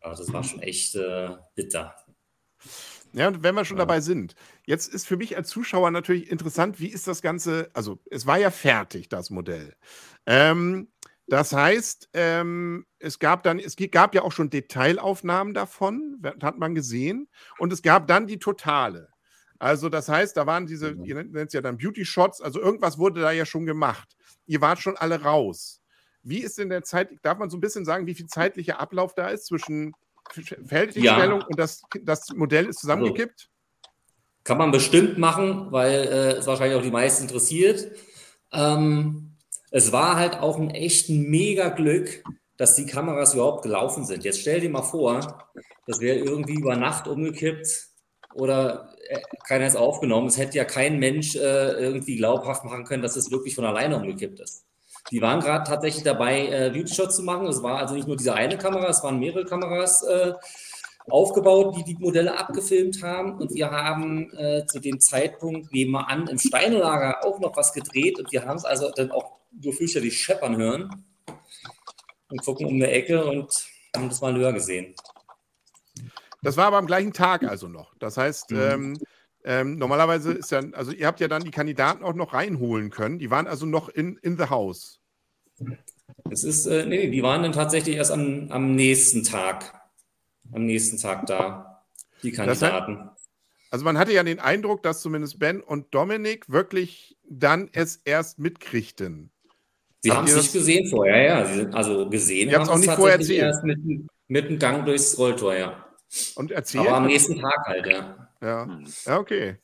[SPEAKER 6] Aber das war schon echt äh, bitter.
[SPEAKER 1] Ja, und wenn wir schon ja. dabei sind, jetzt ist für mich als Zuschauer natürlich interessant, wie ist das Ganze, also es war ja fertig, das Modell. Ähm, das heißt, ähm, es gab dann, es gab ja auch schon Detailaufnahmen davon, hat man gesehen, und es gab dann die totale. Also, das heißt, da waren diese, mhm. ihr nennt es ja dann Beauty Shots, also irgendwas wurde da ja schon gemacht. Ihr wart schon alle raus. Wie ist denn der Zeit, darf man so ein bisschen sagen, wie viel zeitlicher Ablauf da ist zwischen Fertigstellung ja. und das, das Modell ist zusammengekippt?
[SPEAKER 6] Kann man bestimmt machen, weil äh, es wahrscheinlich auch die meisten interessiert. Ähm, es war halt auch ein echt mega Glück, dass die Kameras überhaupt gelaufen sind. Jetzt stell dir mal vor, das wäre irgendwie über Nacht umgekippt oder äh, keiner ist aufgenommen. Es hätte ja kein Mensch äh, irgendwie glaubhaft machen können, dass es wirklich von alleine umgekippt ist. Die waren gerade tatsächlich dabei, äh, Beauty-Shots zu machen. Es war also nicht nur diese eine Kamera, es waren mehrere Kameras äh, aufgebaut, die die Modelle abgefilmt haben. Und wir haben äh, zu dem Zeitpunkt nebenan im Steinlager auch noch was gedreht. Und wir haben es also dann auch nur fürchterlich scheppern hören und gucken um die Ecke und haben das mal höher gesehen.
[SPEAKER 1] Das war aber am gleichen Tag also noch. Das heißt, mhm. ähm, ähm, normalerweise ist ja, also ihr habt ja dann die Kandidaten auch noch reinholen können. Die waren also noch in, in the house.
[SPEAKER 6] Es ist, äh, nee, die waren dann tatsächlich erst am, am nächsten Tag. Am nächsten Tag da, die Kandidaten.
[SPEAKER 1] Hat, also man hatte ja den Eindruck, dass zumindest Ben und Dominik wirklich dann es erst mitkriegten.
[SPEAKER 6] Sie haben es nicht gesehen vorher, ja. Sie sind also gesehen.
[SPEAKER 1] Habt es auch nicht vorher erzählt.
[SPEAKER 6] Erst mit, mit dem Gang durchs Rolltor, ja.
[SPEAKER 1] Und erzählt.
[SPEAKER 6] Aber am nächsten Tag halt, ja.
[SPEAKER 1] Ja, ja okay.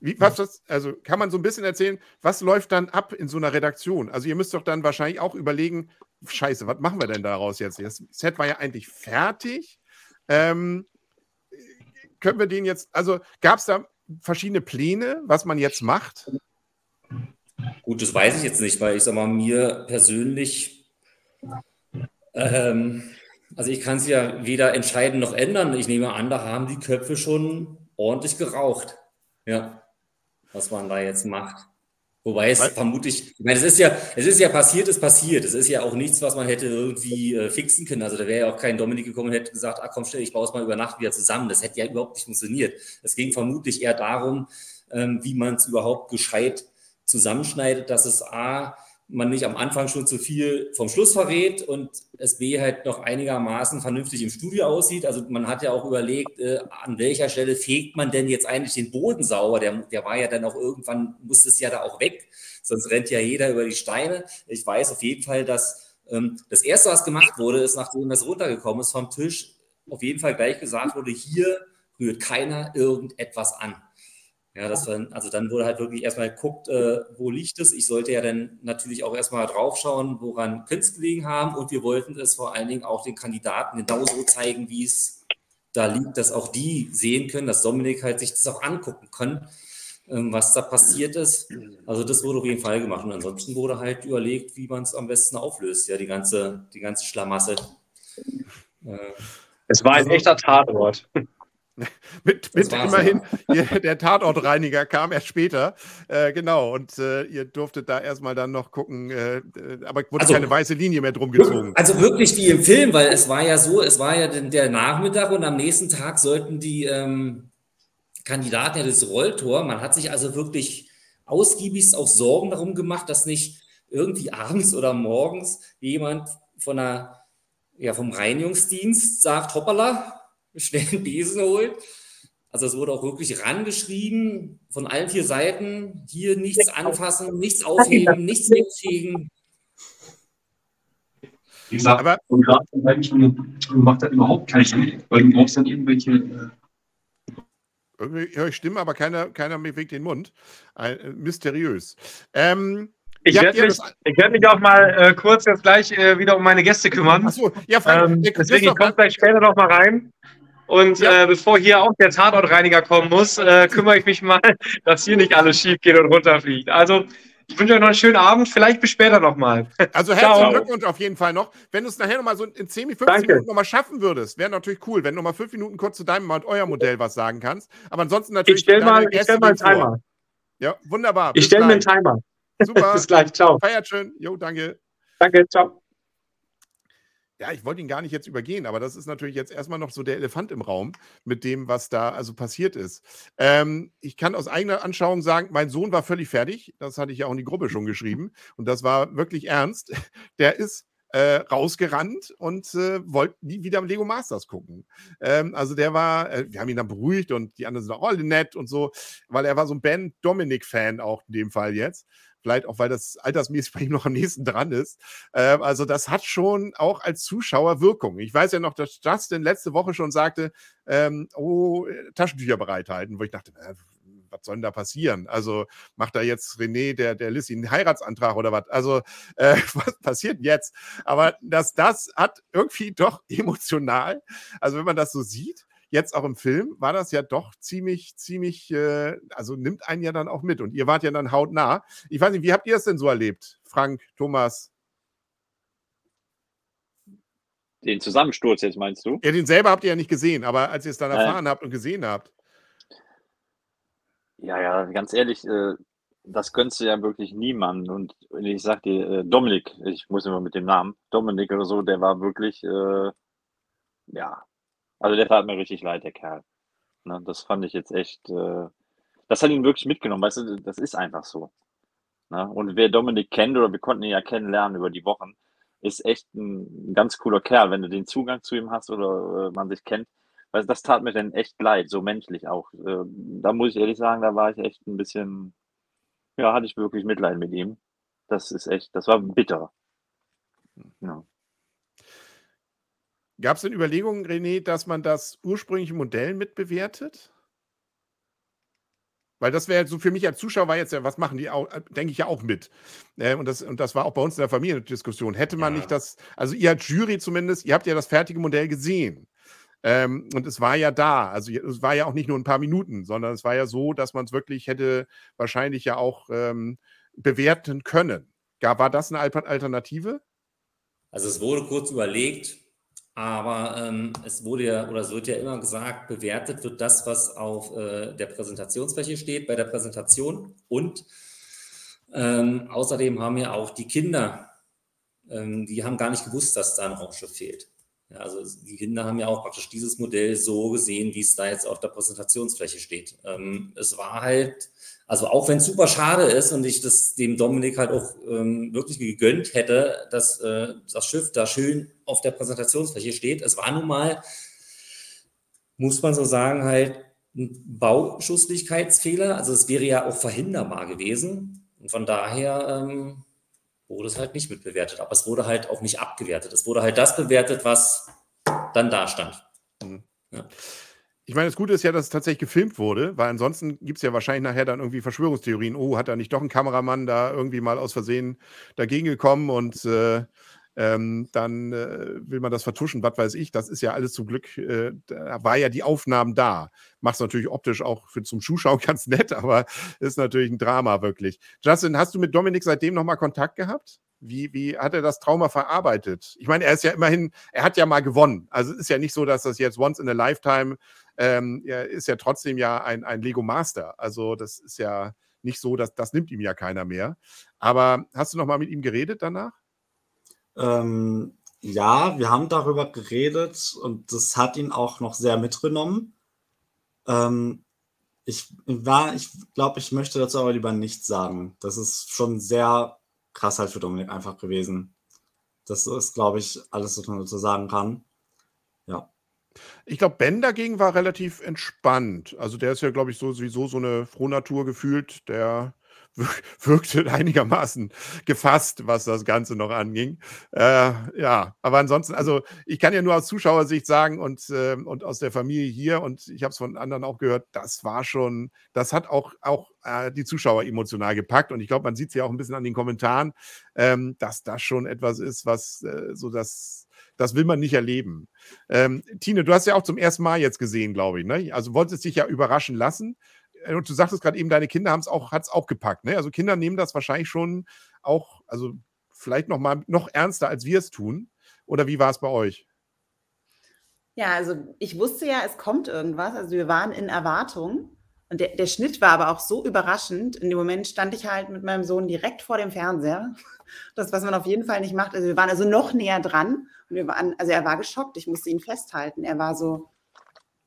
[SPEAKER 1] Wie, was das, also kann man so ein bisschen erzählen, was läuft dann ab in so einer Redaktion? Also ihr müsst doch dann wahrscheinlich auch überlegen, scheiße, was machen wir denn daraus jetzt? Das Set war ja eigentlich fertig. Ähm, können wir den jetzt, also gab es da verschiedene Pläne, was man jetzt macht?
[SPEAKER 6] Gut, das weiß ich jetzt nicht, weil ich sag mal, mir persönlich, ähm, also ich kann es ja weder entscheiden noch ändern. Ich nehme an, da haben die Köpfe schon ordentlich geraucht. Ja, was man da jetzt macht. Wobei es vermutlich, ich meine, es ist ja, es ist ja passiert, ist passiert. Es ist ja auch nichts, was man hätte irgendwie äh, fixen können. Also da wäre ja auch kein Dominik gekommen und hätte gesagt, ah komm schnell, ich baue es mal über Nacht wieder zusammen. Das hätte ja überhaupt nicht funktioniert. Es ging vermutlich eher darum, ähm, wie man es überhaupt gescheit zusammenschneidet, dass es A, man nicht am Anfang schon zu viel vom Schluss verrät und es B halt noch einigermaßen vernünftig im Studio aussieht. Also man hat ja auch überlegt, äh, an welcher Stelle fegt man denn jetzt eigentlich den Boden sauber? Der, der war ja dann auch irgendwann, musste es ja da auch weg, sonst rennt ja jeder über die Steine. Ich weiß auf jeden Fall, dass ähm, das Erste, was gemacht wurde, ist, nachdem das runtergekommen ist vom Tisch, auf jeden Fall gleich gesagt wurde, hier rührt keiner irgendetwas an. Ja, das war, also dann wurde halt wirklich erstmal geguckt, äh, wo liegt es. Ich sollte ja dann natürlich auch erstmal draufschauen, woran könnte es gelegen haben. Und wir wollten es vor allen Dingen auch den Kandidaten genauso zeigen, wie es da liegt, dass auch die sehen können, dass Dominik halt sich das auch angucken kann, ähm, was da passiert ist. Also das wurde auf jeden Fall gemacht. Und ansonsten wurde halt überlegt, wie man es am besten auflöst, ja, die ganze, die ganze Schlamasse.
[SPEAKER 7] Äh, es war ein also, echter Tatort. [LAUGHS]
[SPEAKER 1] mit, mit immerhin, [LAUGHS] ihr, der Tatortreiniger kam erst später. Äh, genau, und äh, ihr durftet da erstmal dann noch gucken, äh, äh aber wurde also, keine weiße Linie mehr drum gezogen.
[SPEAKER 6] Also wirklich wie im Film, weil es war ja so, es war ja der Nachmittag und am nächsten Tag sollten die ähm, Kandidaten ja das Rolltor, man hat sich also wirklich ausgiebigst auch Sorgen darum gemacht, dass nicht irgendwie abends oder morgens jemand von einer, ja, vom Reinigungsdienst sagt, hoppala, schnell einen Besen holt. Also es wurde auch wirklich rangeschrieben von allen vier Seiten, hier nichts anfassen, nichts aufheben, nichts wegfegen.
[SPEAKER 7] Wie gesagt, aber und gerade macht das überhaupt keinen Sinn, weil du brauchst dann irgendwelche. Äh,
[SPEAKER 1] Irgendwie höre ich Stimme, aber keiner, keiner bewegt den Mund. Ein, äh, mysteriös. Ähm,
[SPEAKER 7] ich werde mich, werd mich auch mal äh, kurz jetzt gleich äh, wieder um meine Gäste kümmern. Achso, ja, Frank, ähm, deswegen kommt gleich später noch mal rein. Und ja. äh, bevor hier auch der Tatortreiniger kommen muss, äh, kümmere ich mich mal, [LAUGHS] dass hier nicht alles schief geht und runterfliegt. Also, ich wünsche euch noch einen schönen Abend. Vielleicht bis später nochmal. [LAUGHS]
[SPEAKER 1] Also herzlichen Glückwunsch auf jeden Fall noch. Wenn du es nachher nochmal so in 10, 15 Danke. Minuten nochmal schaffen würdest, wäre natürlich cool, wenn du nochmal 5 Minuten kurz zu deinem und euer Modell was sagen kannst. Aber ansonsten natürlich.
[SPEAKER 7] Ich stelle mal, ich stell mal einen Timer.
[SPEAKER 1] Ja, wunderbar.
[SPEAKER 7] Ich stelle mir einen Timer. [LAUGHS]
[SPEAKER 1] Super.
[SPEAKER 7] bis gleich. Ciao.
[SPEAKER 1] Feiert schön. Jo, danke.
[SPEAKER 7] Danke. Ciao
[SPEAKER 1] ja, ich wollte ihn gar nicht jetzt übergehen, aber das ist natürlich jetzt erstmal noch so der Elefant im Raum mit dem, was da also passiert ist. Ähm, ich kann aus eigener Anschauung sagen, mein Sohn war völlig fertig. Das hatte ich ja auch in die Gruppe schon geschrieben. Und das war wirklich ernst. [LAUGHS] Der ist äh, rausgerannt und äh, wollte nie wieder Lego Masters gucken. Ähm, also der war, äh, wir haben ihn dann beruhigt und die anderen sind auch alle nett und so, weil er war so ein Ben Dominic-Fan auch in dem Fall jetzt. Vielleicht auch, weil das altersmäßig bei ihm [LAUGHS] noch am nächsten dran ist. Ähm, also das hat schon auch als Zuschauer Wirkung. Ich weiß ja noch, dass Justin letzte Woche schon sagte, ähm, oh, Taschentücher bereithalten, wo ich dachte, äh, was soll denn da passieren? Also macht da jetzt René, der, der Lissy, einen Heiratsantrag oder was? Also äh, [LAUGHS] was passiert jetzt? Aber dass das hat irgendwie doch emotional, also wenn man das so sieht, jetzt auch im Film war das ja doch ziemlich, ziemlich, äh, also nimmt einen ja dann auch mit. Und ihr wart ja dann hautnah. Ich weiß nicht, wie habt ihr es denn so erlebt, Frank, Thomas?
[SPEAKER 3] Den Zusammensturz jetzt meinst du?
[SPEAKER 1] Ja, den selber habt ihr ja nicht gesehen, aber als ihr es dann erfahren habt und gesehen habt.
[SPEAKER 3] Ja, ja, ganz ehrlich, äh, das gönnst du ja wirklich niemandem. Und ich sag dir, äh, Dominik, ich muss immer mit dem Namen, Dominik oder so, der war wirklich, äh, ja, also der tat mir richtig leid, der Kerl. Ne, das fand ich jetzt echt, äh, das hat ihn wirklich mitgenommen, weißt du, das ist einfach so. Ne? Und wer Dominik kennt oder wir konnten ihn ja kennenlernen über die Wochen, ist echt ein ganz cooler Kerl, wenn du den Zugang zu ihm hast oder äh, man sich kennt. Weil das tat mir dann echt leid, so menschlich auch. Äh, da muss ich ehrlich sagen, da war ich echt ein bisschen, ja, hatte ich wirklich Mitleid mit ihm. Das ist echt, das war bitter. Ja.
[SPEAKER 1] Gab es denn Überlegungen, René, dass man das ursprüngliche Modell mitbewertet? Weil das wäre so für mich als Zuschauer war jetzt ja, was machen die auch, äh, denke ich ja auch mit. Äh, und, das, und das war auch bei uns in der Familiendiskussion. Hätte man ja. nicht das, also ihr als Jury zumindest, ihr habt ja das fertige Modell gesehen. Ähm, und es war ja da. Also es war ja auch nicht nur ein paar Minuten, sondern es war ja so, dass man es wirklich hätte wahrscheinlich ja auch ähm, bewerten können. War das eine Alternative?
[SPEAKER 6] Also es wurde kurz überlegt, aber ähm, es wurde ja, oder es wird ja immer gesagt, bewertet wird das, was auf äh, der Präsentationsfläche steht, bei der Präsentation. Und ähm, außerdem haben ja auch die Kinder, ähm, die haben gar nicht gewusst, dass da ein Raumschiff fehlt. Ja, also die Kinder haben ja auch praktisch dieses Modell so gesehen, wie es da jetzt auf der Präsentationsfläche steht. Ähm, es war halt, also auch wenn es super schade ist und ich das dem Dominik halt auch ähm, wirklich gegönnt hätte, dass äh, das Schiff da schön auf der Präsentationsfläche steht. Es war nun mal, muss man so sagen, halt ein Bauschusslichkeitsfehler. Also es wäre ja auch verhinderbar gewesen. Und von daher ähm, wurde es halt nicht mitbewertet. Aber es wurde halt auch nicht abgewertet. Es wurde halt das bewertet, was dann da stand. Mhm.
[SPEAKER 1] Ja. Ich meine, das Gute ist ja, dass es tatsächlich gefilmt wurde, weil ansonsten gibt es ja wahrscheinlich nachher dann irgendwie Verschwörungstheorien. Oh, hat da nicht doch ein Kameramann da irgendwie mal aus Versehen dagegen gekommen und äh, ähm, dann äh, will man das vertuschen, was weiß ich. Das ist ja alles zum Glück, äh, da war ja die Aufnahmen da. Macht es natürlich optisch auch für, zum Zuschauen [LAUGHS] ganz nett, aber ist natürlich ein Drama wirklich. Justin, hast du mit Dominik seitdem nochmal Kontakt gehabt? Wie, wie hat er das Trauma verarbeitet? Ich meine, er ist ja immerhin, er hat ja mal gewonnen. Also es ist ja nicht so, dass das jetzt once in a lifetime, ähm, er ist ja trotzdem ja ein, ein Lego Master. Also das ist ja nicht so, dass das nimmt ihm ja keiner mehr. Aber hast du noch mal mit ihm geredet danach?
[SPEAKER 2] Ähm, ja, wir haben darüber geredet und das hat ihn auch noch sehr mitgenommen. Ähm, ich war, ich glaube, ich möchte dazu aber lieber nichts sagen. Das ist schon sehr krass halt für Dominik einfach gewesen. Das ist, glaube ich, alles, was man dazu sagen kann. Ja.
[SPEAKER 1] Ich glaube, Ben dagegen war relativ entspannt. Also der ist ja, glaube ich, so, sowieso so eine Frohnatur gefühlt. Der wirkte einigermaßen gefasst, was das Ganze noch anging. Äh, ja, aber ansonsten, also ich kann ja nur aus Zuschauersicht sagen und, äh, und aus der Familie hier und ich habe es von anderen auch gehört, das war schon, das hat auch, auch äh, die Zuschauer emotional gepackt und ich glaube, man sieht es ja auch ein bisschen an den Kommentaren, ähm, dass das schon etwas ist, was äh, so das das will man nicht erleben. Ähm, Tine, du hast ja auch zum ersten Mal jetzt gesehen, glaube ich. Ne? Also wolltest dich ja überraschen lassen. Äh, und du sagtest gerade eben, deine Kinder haben es auch, hat's auch gepackt. Ne? Also Kinder nehmen das wahrscheinlich schon auch, also vielleicht noch mal noch ernster, als wir es tun. Oder wie war es bei euch?
[SPEAKER 5] Ja, also ich wusste ja, es kommt irgendwas. Also wir waren in Erwartung. Und der, der Schnitt war aber auch so überraschend. In dem Moment stand ich halt mit meinem Sohn direkt vor dem Fernseher. Das, was man auf jeden Fall nicht macht. Also wir waren also noch näher dran. Und wir waren, also er war geschockt. Ich musste ihn festhalten. Er war so,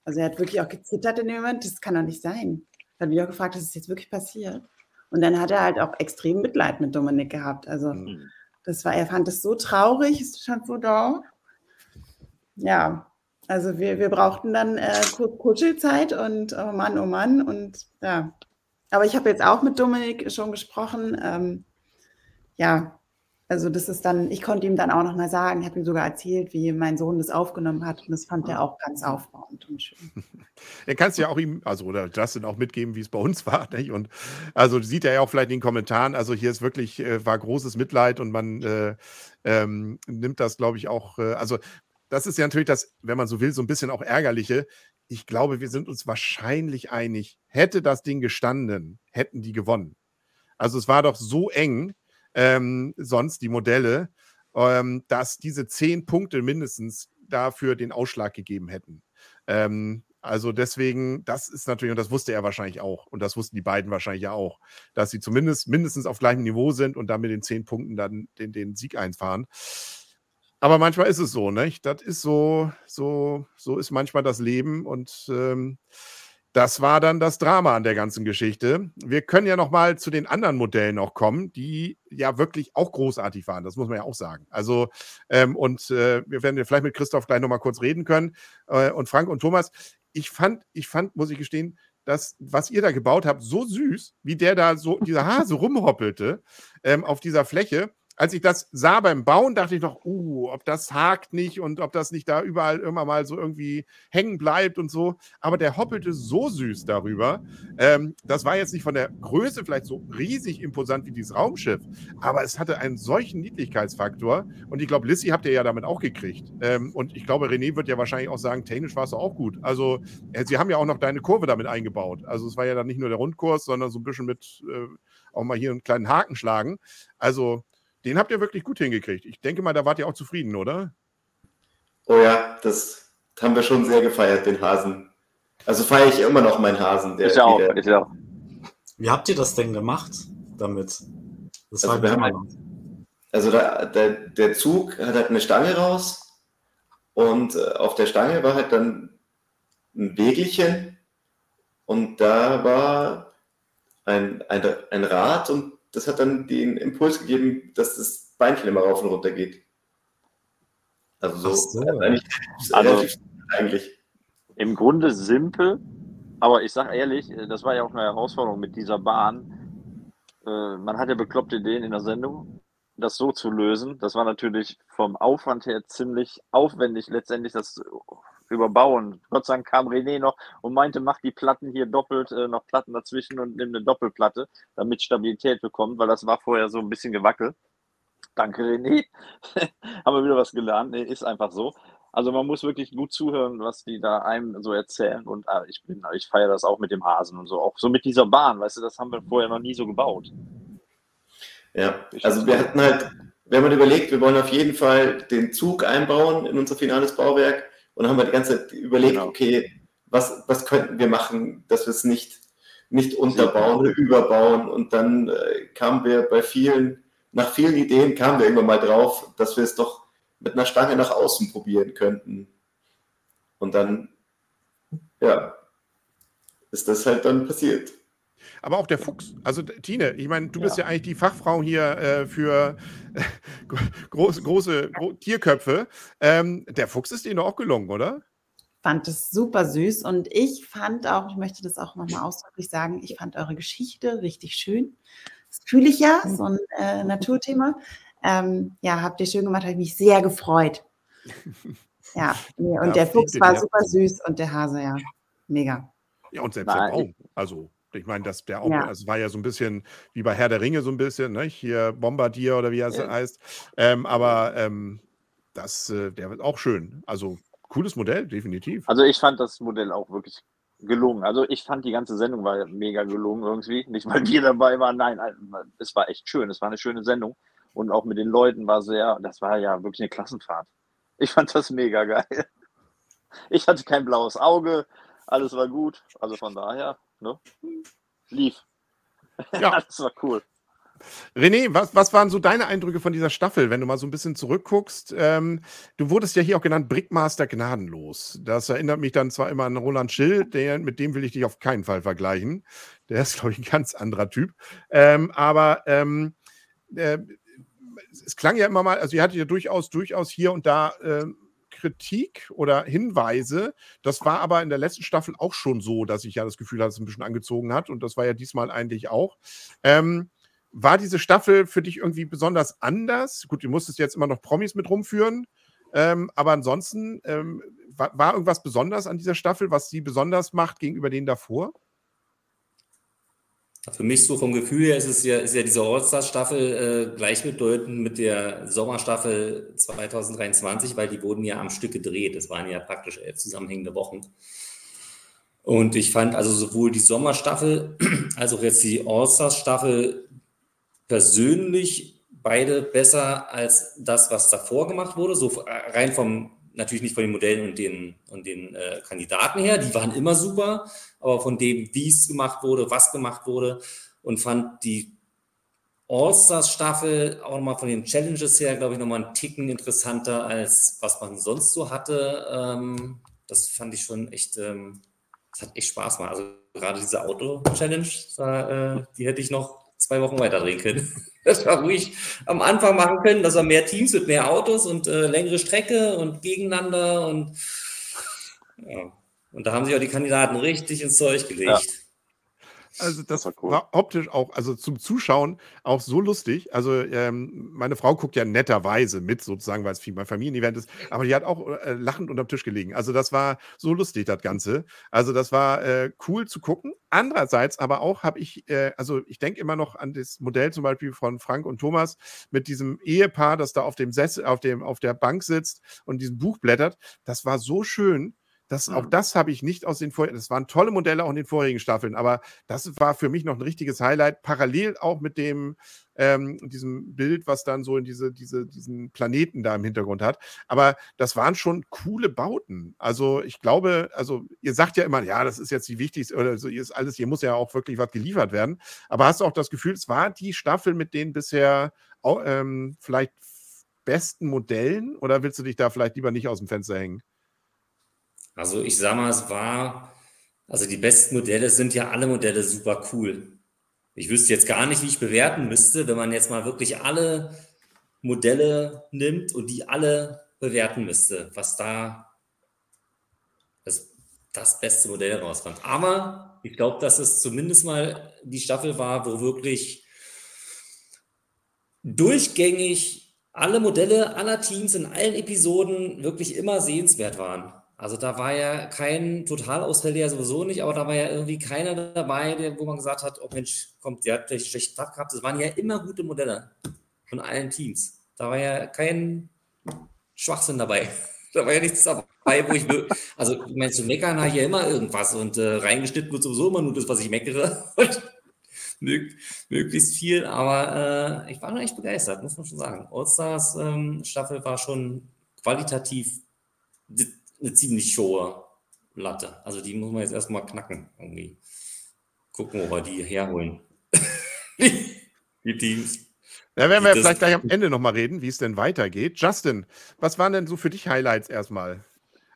[SPEAKER 5] also er hat wirklich auch gezittert in dem Moment. Das kann doch nicht sein. Habe ich auch gefragt, ist es jetzt wirklich passiert? Und dann hat er halt auch extrem Mitleid mit Dominik gehabt. Also mhm. das war, er fand es so traurig, es stand so da. Ja, also wir, wir brauchten dann äh, Kuschelzeit und oh Mann, oh Mann. Und ja. Aber ich habe jetzt auch mit Dominik schon gesprochen. Ähm, ja, also das ist dann, ich konnte ihm dann auch nochmal sagen, ich habe ihm sogar erzählt, wie mein Sohn das aufgenommen hat und das fand er auch ganz aufbauend und schön. [LAUGHS]
[SPEAKER 1] Er kannst ja auch ihm, also oder Justin auch mitgeben, wie es bei uns [LAUGHS] war. Nicht? Und also sieht er ja auch vielleicht in den Kommentaren, also hier ist wirklich, äh, war großes Mitleid und man äh, ähm, nimmt das, glaube ich, auch, äh, also das ist ja natürlich das, wenn man so will, so ein bisschen auch ärgerliche. Ich glaube, wir sind uns wahrscheinlich einig, hätte das Ding gestanden, hätten die gewonnen. Also es war doch so eng, ähm, sonst die Modelle, ähm, dass diese zehn Punkte mindestens dafür den Ausschlag gegeben hätten. Ähm, also deswegen, das ist natürlich, und das wusste er wahrscheinlich auch, und das wussten die beiden wahrscheinlich ja auch, dass sie zumindest mindestens auf gleichem Niveau sind und dann mit den zehn Punkten dann den, den Sieg einfahren. Aber manchmal ist es so, nicht? Das ist so, so, so ist manchmal das Leben und ähm, das war dann das Drama an der ganzen Geschichte. Wir können ja noch mal zu den anderen Modellen noch kommen, die ja wirklich auch großartig waren. Das muss man ja auch sagen. Also ähm, und äh, wir werden vielleicht mit Christoph gleich noch mal kurz reden können äh, und Frank und Thomas. Ich fand, ich fand, muss ich gestehen, das, was ihr da gebaut habt, so süß, wie der da so dieser Hase rumhoppelte ähm, auf dieser Fläche. Als ich das sah beim Bauen, dachte ich noch, uh, ob das hakt nicht und ob das nicht da überall immer mal so irgendwie hängen bleibt und so. Aber der hoppelte so süß darüber. Ähm, das war jetzt nicht von der Größe vielleicht so riesig imposant wie dieses Raumschiff, aber es hatte einen solchen Niedlichkeitsfaktor. Und ich glaube, Lissy habt ihr ja damit auch gekriegt. Ähm, und ich glaube, René wird ja wahrscheinlich auch sagen, technisch war es auch gut. Also, äh, sie haben ja auch noch deine Kurve damit eingebaut. Also, es war ja dann nicht nur der Rundkurs, sondern so ein bisschen mit äh, auch mal hier einen kleinen Haken schlagen. Also, den habt ihr wirklich gut hingekriegt. Ich denke mal, da wart ihr auch zufrieden, oder?
[SPEAKER 4] Oh ja, das haben wir schon sehr gefeiert, den Hasen. Also feiere ich immer noch meinen Hasen.
[SPEAKER 3] Der ich auch, ich auch.
[SPEAKER 2] Wie habt ihr das denn gemacht damit?
[SPEAKER 4] Das also, war halt, also da, der, der Zug hat halt eine Stange raus und äh, auf der Stange war halt dann ein Wegelchen und da war ein, ein, ein Rad und das hat dann den Impuls gegeben, dass das Beinchen immer rauf und runter geht. Also so, so. Eigentlich,
[SPEAKER 3] also, eigentlich. Im Grunde simpel, aber ich sage ehrlich, das war ja auch eine Herausforderung mit dieser Bahn. Äh, man hat ja bekloppte Ideen in der Sendung, das so zu lösen. Das war natürlich vom Aufwand her ziemlich aufwendig, letztendlich das überbauen. Gott sei Dank kam René noch und meinte, mach die Platten hier doppelt, äh, noch Platten dazwischen und nimm eine Doppelplatte, damit Stabilität bekommt, weil das war vorher so ein bisschen gewackelt. Danke, René. [LAUGHS] Haben wir wieder was gelernt. Nee, ist einfach so. Also man muss wirklich gut zuhören, was die da einem so erzählen. Und ah, ich bin, ich feiere das auch mit dem Hasen und so. Auch so mit dieser Bahn, weißt du, das haben wir vorher noch nie so gebaut.
[SPEAKER 4] Ja, also wir hatten halt, wir haben halt überlegt, wir wollen auf jeden Fall den Zug einbauen in unser finales Bauwerk. Und dann haben wir die ganze Zeit überlegt, genau. okay, was, was könnten wir machen, dass wir es nicht, nicht unterbauen oder überbauen. Und dann äh, kamen wir bei vielen, nach vielen Ideen kamen wir irgendwann mal drauf, dass wir es doch mit einer Stange nach außen probieren könnten. Und dann, ja, ist das halt dann passiert
[SPEAKER 1] aber auch der Fuchs. Also Tine, ich meine, du ja. bist ja eigentlich die Fachfrau hier äh, für [LAUGHS] äh, groß, große gro Tierköpfe. Ähm, der Fuchs ist dir auch gelungen, oder?
[SPEAKER 5] Fand es super süß und ich fand auch, ich möchte das auch nochmal ausdrücklich sagen, ich fand eure Geschichte richtig schön. Das fühle ich ja, so ein äh, Naturthema. Ähm, ja, habt ihr schön gemacht, habe ich mich sehr gefreut. Ja, und ja, der Fuchs war super süß und der Hase, ja, mega.
[SPEAKER 1] Ja, und selbst Nein. der Baum, also ich meine, das der auch, ja. also war ja so ein bisschen wie bei Herr der Ringe so ein bisschen, ne? hier Bombardier oder wie er ja. heißt. Ähm, aber ähm, das, äh, der wird auch schön. Also cooles Modell, definitiv.
[SPEAKER 3] Also ich fand das Modell auch wirklich gelungen. Also ich fand die ganze Sendung war mega gelungen irgendwie. Nicht weil wir dabei waren, nein, es war echt schön. Es war eine schöne Sendung. Und auch mit den Leuten war sehr, das war ja wirklich eine Klassenfahrt. Ich fand das mega geil. Ich hatte kein blaues Auge, alles war gut. Also von daher, ne? Lief. Ja. [LAUGHS] das war cool.
[SPEAKER 1] René, was, was waren so deine Eindrücke von dieser Staffel, wenn du mal so ein bisschen zurückguckst? Ähm, du wurdest ja hier auch genannt Brickmaster gnadenlos. Das erinnert mich dann zwar immer an Roland Schill, der, mit dem will ich dich auf keinen Fall vergleichen. Der ist, glaube ich, ein ganz anderer Typ. Ähm, aber ähm, äh, es klang ja immer mal, also ihr hattet ja durchaus, durchaus hier und da äh, Kritik oder Hinweise. Das war aber in der letzten Staffel auch schon so, dass ich ja das Gefühl hatte, es ein bisschen angezogen hat. Und das war ja diesmal eigentlich auch. Ähm, war diese Staffel für dich irgendwie besonders anders? Gut, du musstest jetzt immer noch Promis mit rumführen. Ähm, aber ansonsten, ähm, war, war, irgendwas besonders an dieser Staffel, was sie besonders macht gegenüber denen davor?
[SPEAKER 6] Für mich so vom Gefühl her ist es ja, ist ja diese All-Star-Staffel äh, gleichbedeutend mit der Sommerstaffel 2023, weil die wurden ja am Stück gedreht. Es waren ja praktisch elf zusammenhängende Wochen. Und ich fand also sowohl die Sommerstaffel [CLEARS THROAT] als auch jetzt die All-Star-Staffel persönlich beide besser als das, was davor gemacht wurde. So rein vom natürlich nicht von den Modellen und den, und den äh, Kandidaten her, die waren immer super, aber von dem, wie es gemacht wurde, was gemacht wurde und fand die All-Stars-Staffel auch nochmal von den Challenges her, glaube ich, nochmal einen Ticken interessanter, als was man sonst so hatte. Ähm, das fand ich schon echt, ähm, das hat echt Spaß gemacht. Also gerade diese Auto-Challenge, äh, die hätte ich noch zwei Wochen weiter drehen können. [LAUGHS] Das war ruhig am Anfang machen können, dass wir mehr Teams mit mehr Autos und äh, längere Strecke und gegeneinander und ja. Und da haben sich auch die Kandidaten richtig ins Zeug gelegt.
[SPEAKER 1] Also das, das war, cool. war, optisch auch, also zum Zuschauen auch so lustig. Also ähm, meine Frau guckt ja netterweise mit, sozusagen, weil es viel mein Familienevent ist. Aber die hat auch äh, lachend unterm Tisch gelegen. Also das war so lustig, das Ganze. Also das war äh, cool zu gucken. Andererseits aber auch habe ich, äh, also ich denke immer noch an das Modell zum Beispiel von Frank und Thomas mit diesem Ehepaar, das da auf dem Sessel, auf dem, auf der Bank sitzt und diesem Buch blättert. Das war so schön. Das, mhm. Auch das habe ich nicht aus den vorherigen, das waren tolle Modelle auch in den vorherigen Staffeln, aber das war für mich noch ein richtiges Highlight, parallel auch mit dem, ähm, diesem Bild, was dann so in diese, diese, diesen Planeten da im Hintergrund hat. Aber das waren schon coole Bauten. Also ich glaube, also ihr sagt ja immer, ja, das ist jetzt die wichtigste, oder so ist alles, hier muss ja auch wirklich was geliefert werden. Aber hast du auch das Gefühl, es war die Staffel mit den bisher ähm, vielleicht besten Modellen oder willst du dich da vielleicht lieber nicht aus dem Fenster hängen?
[SPEAKER 6] Also ich sag mal, es war, also die besten Modelle sind ja alle Modelle super cool. Ich wüsste jetzt gar nicht, wie ich bewerten müsste, wenn man jetzt mal wirklich alle Modelle nimmt und die alle bewerten müsste, was da das, das beste Modell rauskommt. Aber ich glaube, dass es zumindest mal die Staffel war, wo wirklich durchgängig alle Modelle aller Teams in allen Episoden wirklich immer sehenswert waren. Also da war ja kein Totalausfall ja sowieso nicht, aber da war ja irgendwie keiner dabei, der, wo man gesagt hat, oh Mensch, kommt, der hat vielleicht einen schlechten Tag gehabt. Das waren ja immer gute Modelle von allen Teams. Da war ja kein Schwachsinn dabei. [LAUGHS] Da war ja nichts dabei, wo ich, also ich meine, zu meckern habe ich ja immer irgendwas und äh, reingeschnitten wird sowieso immer nur das, was ich meckere. [LAUGHS] Und möglichst viel, aber äh, ich war noch echt begeistert, muss man schon sagen. Allstars ähm, war schon qualitativ eine ziemlich hohe Latte. Also die muss man jetzt erstmal knacken irgendwie. Gucken, wo wir die herholen. [LAUGHS] die Teams.
[SPEAKER 1] Da werden wir vielleicht gleich am Ende nochmal reden, wie es denn weitergeht. Justin, was waren denn so für dich Highlights erstmal?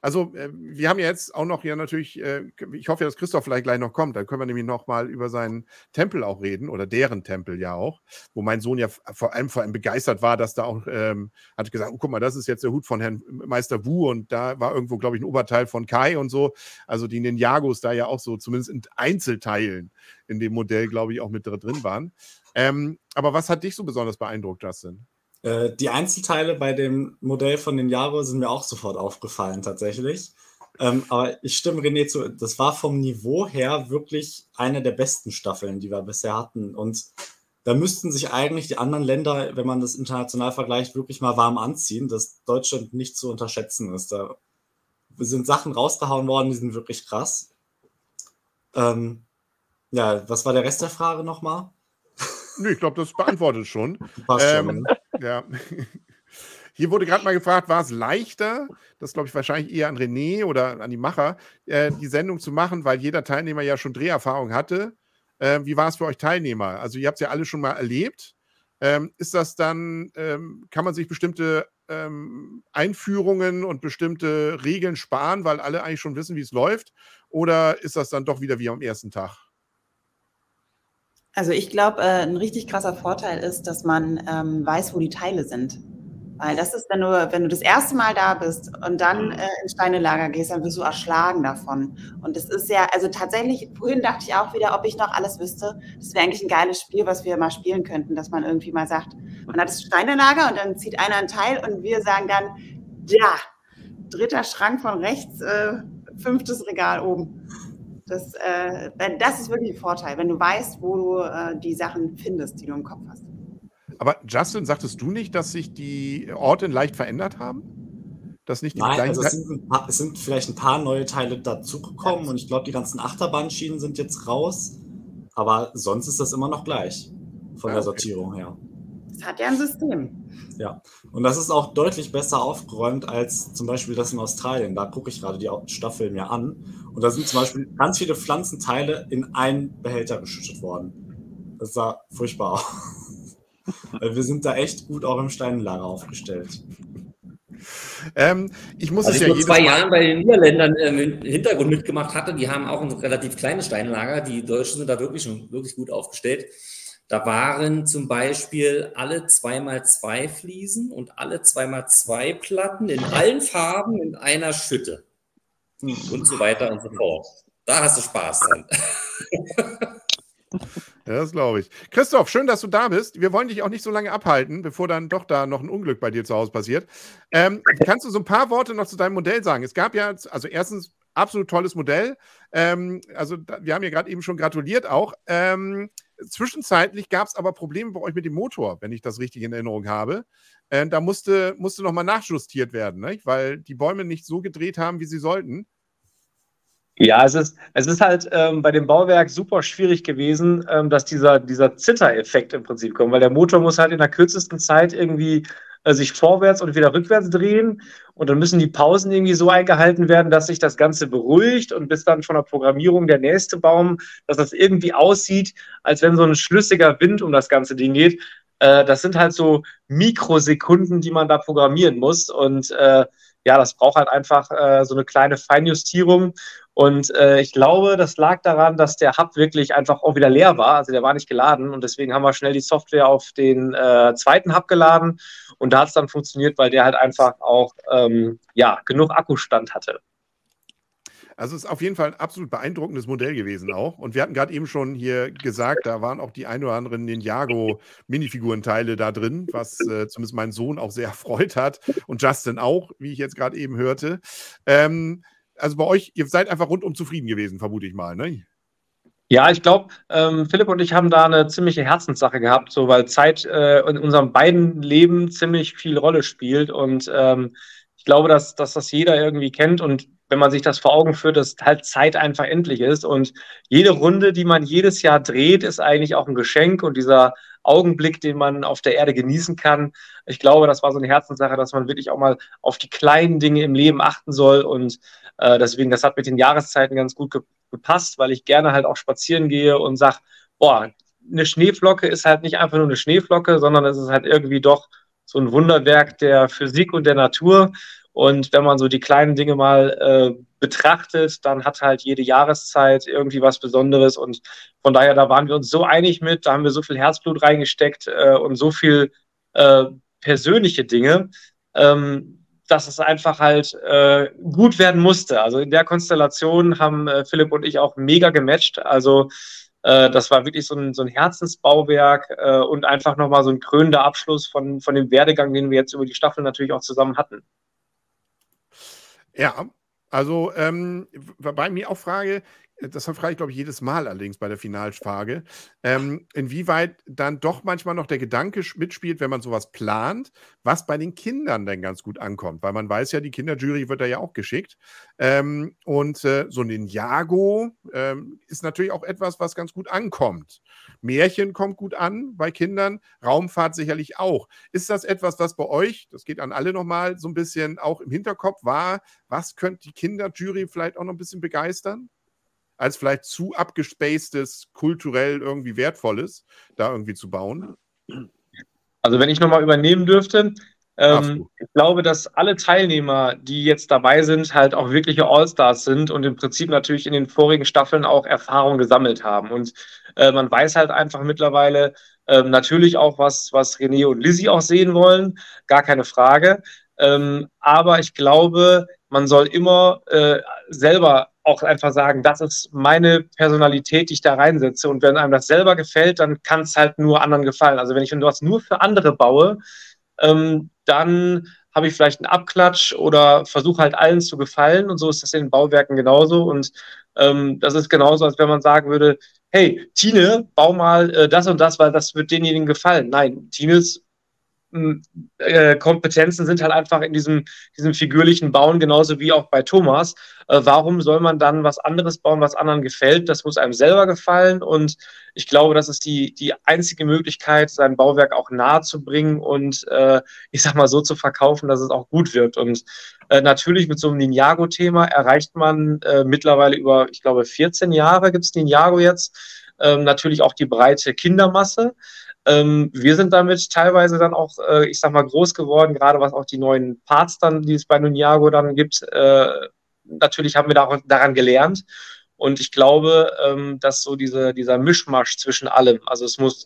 [SPEAKER 1] Also, äh, wir haben ja jetzt auch noch hier natürlich, äh, ich hoffe, dass Christoph vielleicht gleich noch kommt. Dann können wir nämlich noch mal über seinen Tempel auch reden oder deren Tempel ja auch, wo mein Sohn ja vor allem vor allem begeistert war, dass da auch, ähm, hat gesagt, oh, guck mal, das ist jetzt der Hut von Herrn Meister Wu und da war irgendwo, glaube ich, ein Oberteil von Kai und so. Also die Ninjagos da ja auch so, zumindest in Einzelteilen in dem Modell, glaube ich, auch mit drin waren. Ähm, aber was hat dich so besonders beeindruckt, Justin?
[SPEAKER 2] Äh, die Einzelteile bei dem Modell von den Jaro sind mir auch sofort aufgefallen, tatsächlich. Ähm, aber ich stimme René zu, das war vom Niveau her wirklich eine der besten Staffeln, die wir bisher hatten. Und da müssten sich eigentlich die anderen Länder, wenn man das international vergleicht, wirklich mal warm anziehen, dass Deutschland nicht zu unterschätzen ist. Da sind Sachen rausgehauen worden, die sind wirklich krass. Ähm, ja, was war der Rest der Frage nochmal?
[SPEAKER 1] Nö, ich glaube, das beantwortet schon. Passt ähm, schon. Ne? Ja. [LAUGHS] Hier wurde gerade mal gefragt, war es leichter, das glaube ich wahrscheinlich eher an René oder an die Macher, äh, die Sendung zu machen, weil jeder Teilnehmer ja schon Dreherfahrung hatte. Äh, wie war es für euch Teilnehmer? Also ihr habt es ja alle schon mal erlebt. Ähm, ist das dann, ähm, kann man sich bestimmte ähm, Einführungen und bestimmte Regeln sparen, weil alle eigentlich schon wissen, wie es läuft? Oder ist das dann doch wieder wie am ersten Tag?
[SPEAKER 5] Also ich glaube, äh, ein richtig krasser Vorteil ist, dass man ähm, weiß, wo die Teile sind. Weil das ist, wenn du, wenn du das erste Mal da bist und dann äh, ins Steinelager gehst, dann wirst du erschlagen davon. Und das ist ja, also tatsächlich, vorhin dachte ich auch wieder, ob ich noch alles wüsste. Das wäre eigentlich ein geiles Spiel, was wir mal spielen könnten, dass man irgendwie mal sagt, man hat das Steinelager und dann zieht einer ein Teil und wir sagen dann, ja, dritter Schrank von rechts, äh, fünftes Regal oben. Das, äh, das ist wirklich ein Vorteil, wenn du weißt, wo du äh, die Sachen findest, die du im Kopf hast.
[SPEAKER 1] Aber Justin, sagtest du nicht, dass sich die Orte leicht verändert haben?
[SPEAKER 2] Dass nicht die Nein, also es sind, paar, es sind, vielleicht ein paar neue Teile dazugekommen ja. und ich glaube, die ganzen Achterbahnschienen sind jetzt raus. Aber sonst ist das immer noch gleich von ja, der Sortierung her.
[SPEAKER 5] Es hat ja ein System.
[SPEAKER 2] Ja, und das ist auch deutlich besser aufgeräumt als zum Beispiel das in Australien. Da gucke ich gerade die Staffel mir an. Und da sind zum Beispiel ganz viele Pflanzenteile in einen Behälter geschüttet worden. Das sah furchtbar aus. [LAUGHS] Wir sind da echt gut auch im Steinlager aufgestellt.
[SPEAKER 6] Ähm, ich muss also es ich ja vor zwei Jahren bei den Niederländern ähm, im Hintergrund mitgemacht hatte, die haben auch ein relativ kleines Steinlager. Die Deutschen sind da wirklich schon wirklich gut aufgestellt. Da waren zum Beispiel alle 2x2 Fliesen und alle 2x2 Platten in allen Farben in einer Schütte. Und so weiter und so fort. Da hast du Spaß dran. [LAUGHS]
[SPEAKER 1] Ja, das glaube ich. Christoph, schön, dass du da bist. Wir wollen dich auch nicht so lange abhalten, bevor dann doch da noch ein Unglück bei dir zu Hause passiert. Ähm, kannst du so ein paar Worte noch zu deinem Modell sagen? Es gab ja, also erstens, absolut tolles Modell. Ähm, also wir haben ja gerade eben schon gratuliert auch. Ähm, zwischenzeitlich gab es aber Probleme bei euch mit dem Motor, wenn ich das richtig in Erinnerung habe. Äh, da musste, musste nochmal nachjustiert werden, ne? weil die Bäume nicht so gedreht haben, wie sie sollten.
[SPEAKER 7] Ja, es ist, es ist halt ähm, bei dem Bauwerk super schwierig gewesen, ähm, dass dieser, dieser Zitter-Effekt im Prinzip kommt, weil der Motor muss halt in der kürzesten Zeit irgendwie äh, sich vorwärts und wieder rückwärts drehen und dann müssen die Pausen irgendwie so eingehalten werden, dass sich das Ganze beruhigt und bis dann von der Programmierung der nächste Baum, dass das irgendwie aussieht, als wenn so ein schlüssiger Wind um das ganze Ding geht. Äh, das sind halt so Mikrosekunden, die man da programmieren muss und äh, ja, das braucht halt einfach äh, so eine kleine Feinjustierung. Und äh, ich glaube, das lag daran, dass der Hub wirklich einfach auch wieder leer war. Also der war nicht geladen und deswegen haben wir schnell die Software auf den äh, zweiten Hub geladen und da hat es dann funktioniert, weil der halt einfach auch ähm, ja, genug Akkustand hatte.
[SPEAKER 1] Also es ist auf jeden Fall ein absolut beeindruckendes Modell gewesen auch. Und wir hatten gerade eben schon hier gesagt, da waren auch die ein oder anderen Ninjago-Minifigurenteile da drin, was äh, zumindest meinen Sohn auch sehr [LAUGHS] erfreut hat und Justin auch, wie ich jetzt gerade eben hörte. Ähm, also bei euch, ihr seid einfach rundum zufrieden gewesen, vermute ich mal, ne?
[SPEAKER 7] Ja, ich glaube, ähm, Philipp und ich haben da eine ziemliche Herzenssache gehabt, so weil Zeit äh, in unserem beiden Leben ziemlich viel Rolle spielt und ähm, ich glaube, dass, dass das jeder irgendwie kennt und wenn man sich das vor Augen führt, dass halt Zeit einfach endlich ist und jede Runde, die man jedes Jahr dreht, ist eigentlich auch ein Geschenk und dieser Augenblick, den man auf der Erde genießen kann. Ich glaube, das war so eine Herzenssache, dass man wirklich auch mal auf die kleinen Dinge im Leben achten soll und äh, deswegen, das hat mit den Jahreszeiten ganz gut ge gepasst, weil ich gerne halt auch spazieren gehe und sage, boah, eine Schneeflocke ist halt nicht einfach nur eine Schneeflocke, sondern es ist halt irgendwie doch so ein Wunderwerk der Physik und der Natur. Und wenn man so die kleinen Dinge mal äh, betrachtet, dann hat halt jede Jahreszeit irgendwie was Besonderes. Und von daher, da waren wir uns so einig mit, da haben wir so viel Herzblut reingesteckt äh, und so viel äh, persönliche Dinge, ähm, dass es einfach halt äh, gut werden musste. Also in der Konstellation haben äh, Philipp und ich auch mega gematcht. Also äh, das war wirklich so ein, so ein Herzensbauwerk äh, und einfach nochmal so ein krönender Abschluss von, von dem Werdegang, den wir jetzt über die Staffel natürlich auch zusammen hatten.
[SPEAKER 1] Ja, also ähm, bei mir auch Frage, das frage ich, glaube ich, jedes Mal allerdings bei der Finalfrage, ähm, inwieweit dann doch manchmal noch der Gedanke mitspielt, wenn man sowas plant, was bei den Kindern dann ganz gut ankommt. Weil man weiß ja, die Kinderjury wird da ja auch geschickt. Ähm, und äh, so ein Ninjago ähm, ist natürlich auch etwas, was ganz gut ankommt. Märchen kommt gut an bei Kindern, Raumfahrt sicherlich auch. Ist das etwas, was bei euch, das geht an alle nochmal, so ein bisschen auch im Hinterkopf war, was könnte die Kinderjury vielleicht auch noch ein bisschen begeistern? Als vielleicht zu abgespacedes, kulturell irgendwie wertvolles da irgendwie zu bauen?
[SPEAKER 7] Also wenn ich nochmal übernehmen dürfte, ähm, ich glaube, dass alle Teilnehmer, die jetzt dabei sind, halt auch wirkliche Allstars sind und im Prinzip natürlich in den vorigen Staffeln auch Erfahrung gesammelt haben. Und äh, man weiß halt einfach mittlerweile äh, natürlich auch, was, was René und Lizzie auch sehen wollen, gar keine Frage. Ähm, aber ich glaube, man soll immer äh, selber auch einfach sagen, das ist meine Personalität, die ich da reinsetze. Und wenn einem das selber gefällt, dann kann es halt nur anderen gefallen. Also wenn ich was nur für andere baue, ähm, dann habe ich vielleicht einen Abklatsch oder versuche halt allen zu gefallen. Und so ist das in den Bauwerken genauso. Und ähm, das ist genauso, als wenn man sagen würde, hey, Tine, bau mal äh, das und das, weil das wird denjenigen gefallen. Nein, Tines äh, Kompetenzen sind halt einfach in diesem, diesem figürlichen Bauen, genauso wie auch bei Thomas. Äh, warum soll man dann was anderes bauen, was anderen gefällt? Das muss einem selber gefallen und ich glaube, das ist die, die einzige Möglichkeit, sein Bauwerk auch nahe zu bringen und äh, ich sag mal so zu verkaufen, dass es auch gut wird. Und äh, natürlich mit so einem Ninjago-Thema erreicht man äh, mittlerweile über, ich glaube, 14 Jahre gibt es Ninjago jetzt, ähm, natürlich auch die breite Kindermasse. Ähm, wir sind damit teilweise dann auch, äh, ich sag mal, groß geworden, gerade was auch die neuen Parts dann, die es bei Ninjago dann gibt. Äh, natürlich haben wir da daran gelernt. Und ich glaube, ähm, dass so diese, dieser Mischmasch zwischen allem, also es muss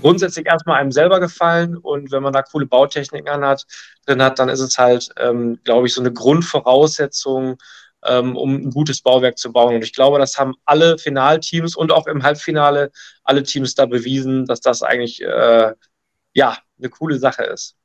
[SPEAKER 7] grundsätzlich erstmal einem selber gefallen und wenn man da coole Bautechniken an hat, drin hat, dann ist es halt, ähm, glaube ich, so eine Grundvoraussetzung, ähm, um ein gutes Bauwerk zu bauen. Und ich glaube, das haben alle Finalteams und auch im Halbfinale alle Teams da bewiesen, dass das eigentlich äh, ja eine coole Sache ist.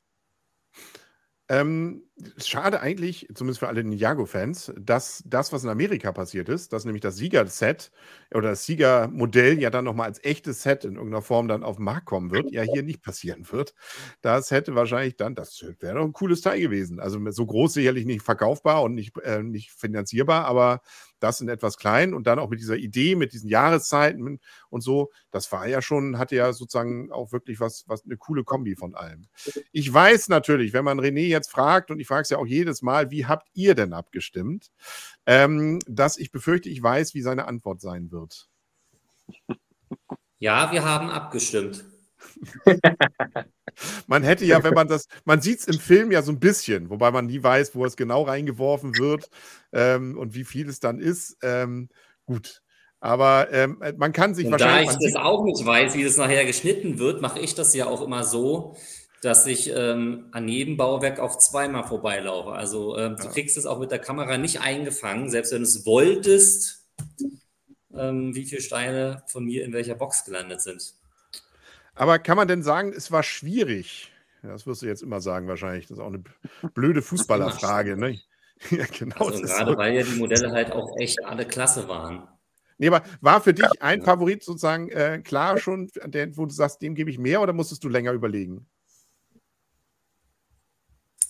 [SPEAKER 1] Ähm, schade eigentlich, zumindest für alle Ninjago-Fans, dass das, was in Amerika passiert ist, dass nämlich das Sieger-Set oder das Siegermodell ja dann nochmal als echtes Set in irgendeiner Form dann auf den Markt kommen wird, ja hier nicht passieren wird. Das hätte wahrscheinlich dann, das wäre doch ein cooles Teil gewesen. Also so groß sicherlich nicht verkaufbar und nicht, äh, nicht finanzierbar, aber das in etwas klein und dann auch mit dieser Idee, mit diesen Jahreszeiten und so, das war ja schon, hatte ja sozusagen auch wirklich was, was eine coole Kombi von allem. Ich weiß natürlich, wenn man René jetzt fragt, und ich frage es ja auch jedes Mal, wie habt ihr denn abgestimmt, ähm, dass ich befürchte, ich weiß, wie seine Antwort sein wird.
[SPEAKER 6] Ja, wir haben abgestimmt. [LAUGHS]
[SPEAKER 1] man hätte ja, wenn man das, man sieht es im Film ja so ein bisschen, wobei man nie weiß, wo es genau reingeworfen wird ähm, und wie viel es dann ist. Ähm, gut. Aber ähm, man kann sich
[SPEAKER 6] und
[SPEAKER 1] wahrscheinlich.
[SPEAKER 6] Da ich das auch nicht weiß, wie das nachher geschnitten wird, mache ich das ja auch immer so, dass ich ähm, an jedem Bauwerk auch zweimal vorbeilaufe. Also ähm, ja. du kriegst es auch mit der Kamera nicht eingefangen, selbst wenn du es wolltest, ähm, wie viele Steine von mir in welcher Box gelandet sind.
[SPEAKER 1] Aber kann man denn sagen, es war schwierig? Das wirst du jetzt immer sagen, wahrscheinlich. Das ist auch eine blöde Fußballerfrage. Ne? [LAUGHS]
[SPEAKER 6] ja, genau. Also gerade so. weil ja die Modelle halt auch echt alle klasse waren.
[SPEAKER 1] Nee, aber war für dich ein Favorit sozusagen äh, klar schon, der, wo du sagst, dem gebe ich mehr oder musstest du länger überlegen?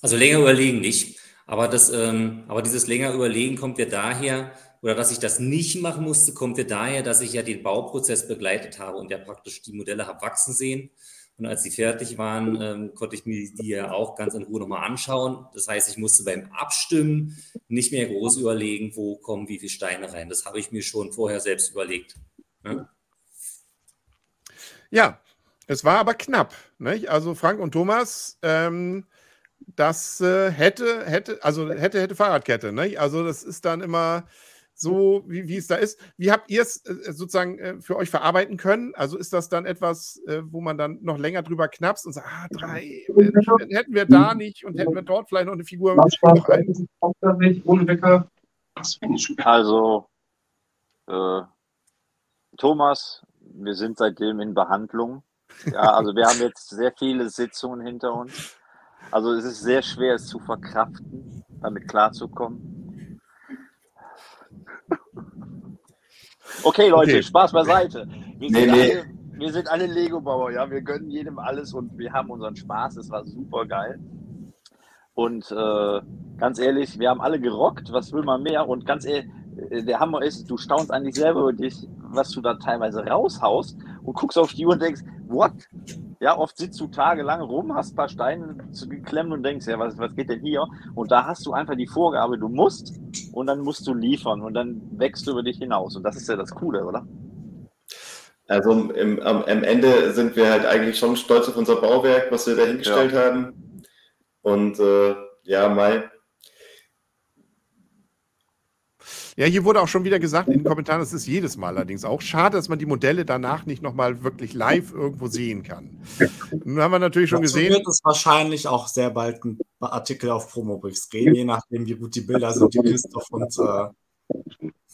[SPEAKER 6] Also länger überlegen nicht. Aber, das, ähm, aber dieses länger überlegen kommt ja daher, oder dass ich das nicht machen musste, kommt ja daher, dass ich ja den Bauprozess begleitet habe und ja praktisch die Modelle habe wachsen sehen. Und als sie fertig waren, ähm, konnte ich mir die ja auch ganz in Ruhe nochmal anschauen. Das heißt, ich musste beim Abstimmen nicht mehr groß überlegen, wo kommen wie viele Steine rein. Das habe ich mir schon vorher selbst überlegt.
[SPEAKER 1] Ja, ja es war aber knapp. Nicht? Also Frank und Thomas, ähm, das äh, hätte, hätte, also hätte, hätte Fahrradkette. Nicht? Also das ist dann immer so, wie, wie es da ist. Wie habt ihr es äh, sozusagen äh, für euch verarbeiten können? Also ist das dann etwas, äh, wo man dann noch länger drüber knapst und sagt, ah, drei, äh, hätten wir da nicht und hätten wir dort vielleicht noch eine Figur noch ein.
[SPEAKER 3] Also, äh, Thomas, wir sind seitdem in Behandlung. Ja, also wir haben jetzt sehr viele Sitzungen hinter uns. Also es ist sehr schwer, es zu verkraften, damit klarzukommen. [LAUGHS] Okay, Leute, okay. Spaß beiseite. Wir sind, nee, alle, wir sind alle Lego-Bauer, ja. Wir gönnen jedem alles und wir haben unseren Spaß. Es war super geil. Und äh, ganz ehrlich, wir haben alle gerockt. Was will man mehr? Und ganz ehrlich, äh, der Hammer ist, du staunst eigentlich selber über dich, was du da teilweise raushaust und guckst auf die Uhr und denkst, what? Ja, oft sitzt du tagelang rum, hast ein paar Steine geklemmt und denkst, ja, was, was geht denn hier? Und da hast du einfach die Vorgabe, du musst und dann musst du liefern und dann wächst du über dich hinaus. Und das ist ja das Coole, oder?
[SPEAKER 4] Also im, am, am, Ende sind wir halt eigentlich schon stolz auf unser Bauwerk, was wir dahingestellt ja. haben. Und äh, ja, Mai,
[SPEAKER 1] Ja, hier wurde auch schon wieder gesagt in den Kommentaren, das ist jedes Mal allerdings auch. Schade, dass man die Modelle danach nicht nochmal wirklich live irgendwo sehen kann. Nun haben wir natürlich schon Dazu gesehen.
[SPEAKER 2] wird es wahrscheinlich auch sehr bald ein Artikel auf Promobricks gehen, je nachdem, wie gut die Bilder sind, die Christoph und äh,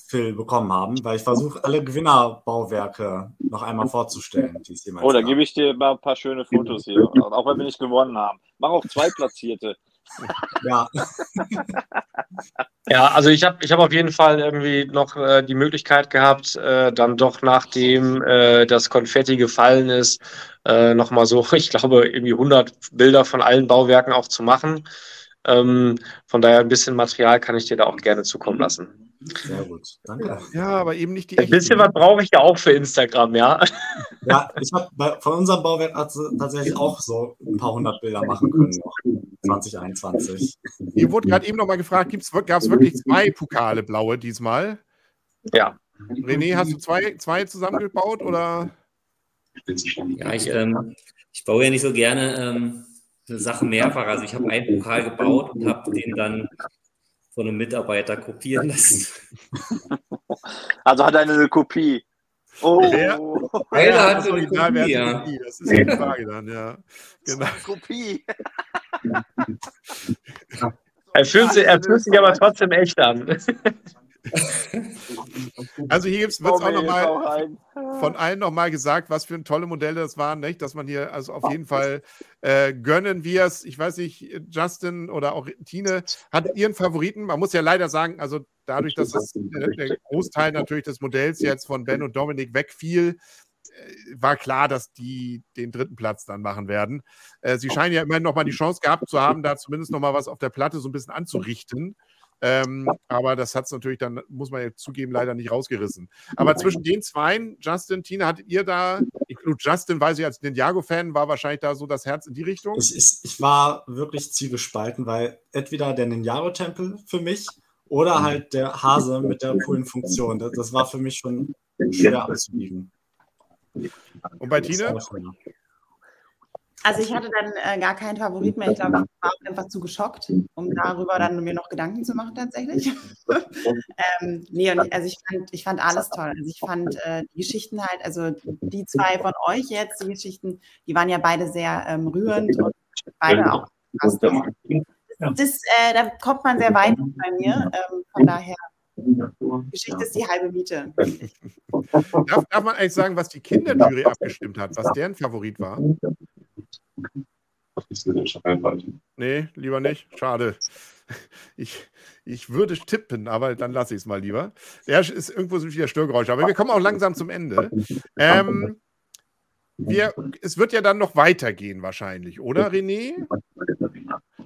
[SPEAKER 2] Phil bekommen haben, weil ich versuche, alle Gewinnerbauwerke noch einmal vorzustellen.
[SPEAKER 3] oh, da gebe ich dir mal ein paar schöne Fotos hier, auch wenn wir nicht gewonnen haben. Mach auch zwei Platzierte.
[SPEAKER 7] Ja. [LAUGHS] ja, also ich habe ich hab auf jeden Fall irgendwie noch äh, die Möglichkeit gehabt, äh, dann doch nachdem äh, das Konfetti gefallen ist, äh, nochmal so, [LAUGHS] ich glaube, irgendwie 100 Bilder von allen Bauwerken auch zu machen. Ähm, von daher ein bisschen Material kann ich dir da auch gerne zukommen lassen.
[SPEAKER 2] Sehr gut, danke.
[SPEAKER 1] Ja, aber eben nicht die.
[SPEAKER 7] Ein bisschen was brauche ich ja auch für Instagram, ja.
[SPEAKER 2] Ja, ich habe von unserem Bauwerk tatsächlich auch so ein paar hundert Bilder machen können, noch 2021.
[SPEAKER 1] Hier wurde gerade eben nochmal gefragt, gab es wirklich zwei Pokale blaue diesmal?
[SPEAKER 7] Ja.
[SPEAKER 1] René, hast du zwei, zwei zusammengebaut oder?
[SPEAKER 6] Ja, ich, ähm, ich baue ja nicht so gerne ähm, Sachen mehrfach. Also ich habe einen Pokal gebaut und habe den dann von einem Mitarbeiter kopieren lassen. [LAUGHS]
[SPEAKER 3] Also hat er eine Kopie.
[SPEAKER 1] Oh, wer? Einer hat so eine Kopie, ja. Das ist die Frage dann, ja.
[SPEAKER 3] Genau. Kopie. [LAUGHS]
[SPEAKER 7] Er fühlt, sich, er fühlt sich aber trotzdem echt an. [LAUGHS] [LAUGHS]
[SPEAKER 1] Also hier wird es auch nochmal von allen nochmal gesagt, was für tolle Modelle das waren, nicht? dass man hier also auf jeden Fall äh, gönnen wir es. Ich weiß nicht, Justin oder auch Tine, hat ihren Favoriten? Man muss ja leider sagen, also dadurch, dass das, äh, der Großteil natürlich des Modells jetzt von Ben und Dominik wegfiel, äh, war klar, dass die den dritten Platz dann machen werden. Äh, sie scheinen ja immerhin nochmal die Chance gehabt zu haben, da zumindest nochmal was auf der Platte so ein bisschen anzurichten. Ähm, aber das hat es natürlich dann, muss man ja zugeben, leider nicht rausgerissen. Aber zwischen den zweien, Justin, Tina, hattet ihr da, ich, Justin weiß ich als Ninjago-Fan, war wahrscheinlich da so das Herz in die Richtung?
[SPEAKER 2] Ich, ich, ich war wirklich zielgespalten, weil entweder der Ninjago-Tempel für mich oder mhm. halt der Hase mit der coolen Funktion. Das, das war für mich schon schwer anzuliegen.
[SPEAKER 1] Und bei Tina?
[SPEAKER 5] Also ich hatte dann äh, gar keinen Favorit mehr. Ich glaube, ich war einfach zu geschockt, um darüber dann mir noch Gedanken zu machen tatsächlich. [LAUGHS] ähm, nee, und also ich fand, ich fand alles toll. Also ich fand äh, die Geschichten halt, also die zwei von euch jetzt, die Geschichten, die waren ja beide sehr ähm, rührend und beide auch krass. Das, äh, da kommt man sehr weit bei mir. Ähm, von daher Geschichte ist die halbe Miete.
[SPEAKER 1] Darf, darf, man eigentlich sagen, was die Kinderjury abgestimmt hat, was deren Favorit war? Nee, lieber nicht. Schade. Ich, ich würde tippen, aber dann lasse ich es mal lieber. Ja, ist irgendwo sind wieder Störgeräusche, aber wir kommen auch langsam zum Ende. Ähm, wir, es wird ja dann noch weitergehen wahrscheinlich, oder René?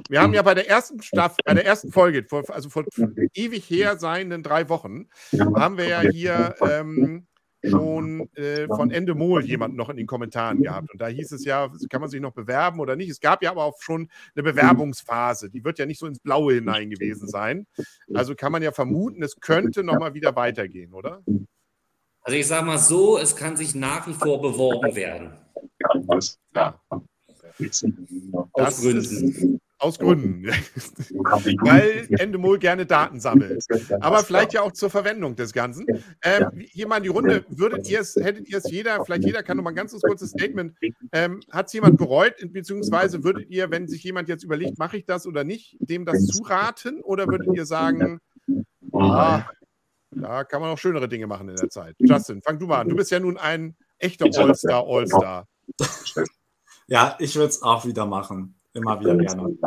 [SPEAKER 1] Wir haben ja bei der ersten Staffel, bei der ersten Folge, also vor ewig her seienden drei Wochen, haben wir ja hier ähm, schon äh, von Endemol jemanden noch in den Kommentaren gehabt. Und da hieß es ja, kann man sich noch bewerben oder nicht? Es gab ja aber auch schon eine Bewerbungsphase. Die wird ja nicht so ins Blaue hinein gewesen sein. Also kann man ja vermuten, es könnte nochmal wieder weitergehen, oder?
[SPEAKER 6] Also ich sage mal so, es kann sich nach wie vor beworben werden.
[SPEAKER 1] Ja. Aus Gründen. Aus Gründen. [LAUGHS] Weil Endemol gerne Daten sammelt. Aber vielleicht ja auch zur Verwendung des Ganzen. Ähm, hier mal in die Runde. Würdet ihr es, hättet ihr es jeder, vielleicht jeder kann noch mal ein ganz kurzes Statement. Ähm, Hat es jemand bereut? Beziehungsweise würdet ihr, wenn sich jemand jetzt überlegt, mache ich das oder nicht, dem das zuraten? Oder würdet ihr sagen, ah, da kann man auch schönere Dinge machen in der Zeit? Justin, fang du mal an. Du bist ja nun ein echter All-Star, All-Star.
[SPEAKER 2] Ja, ich würde es auch wieder machen. Immer wieder gerne.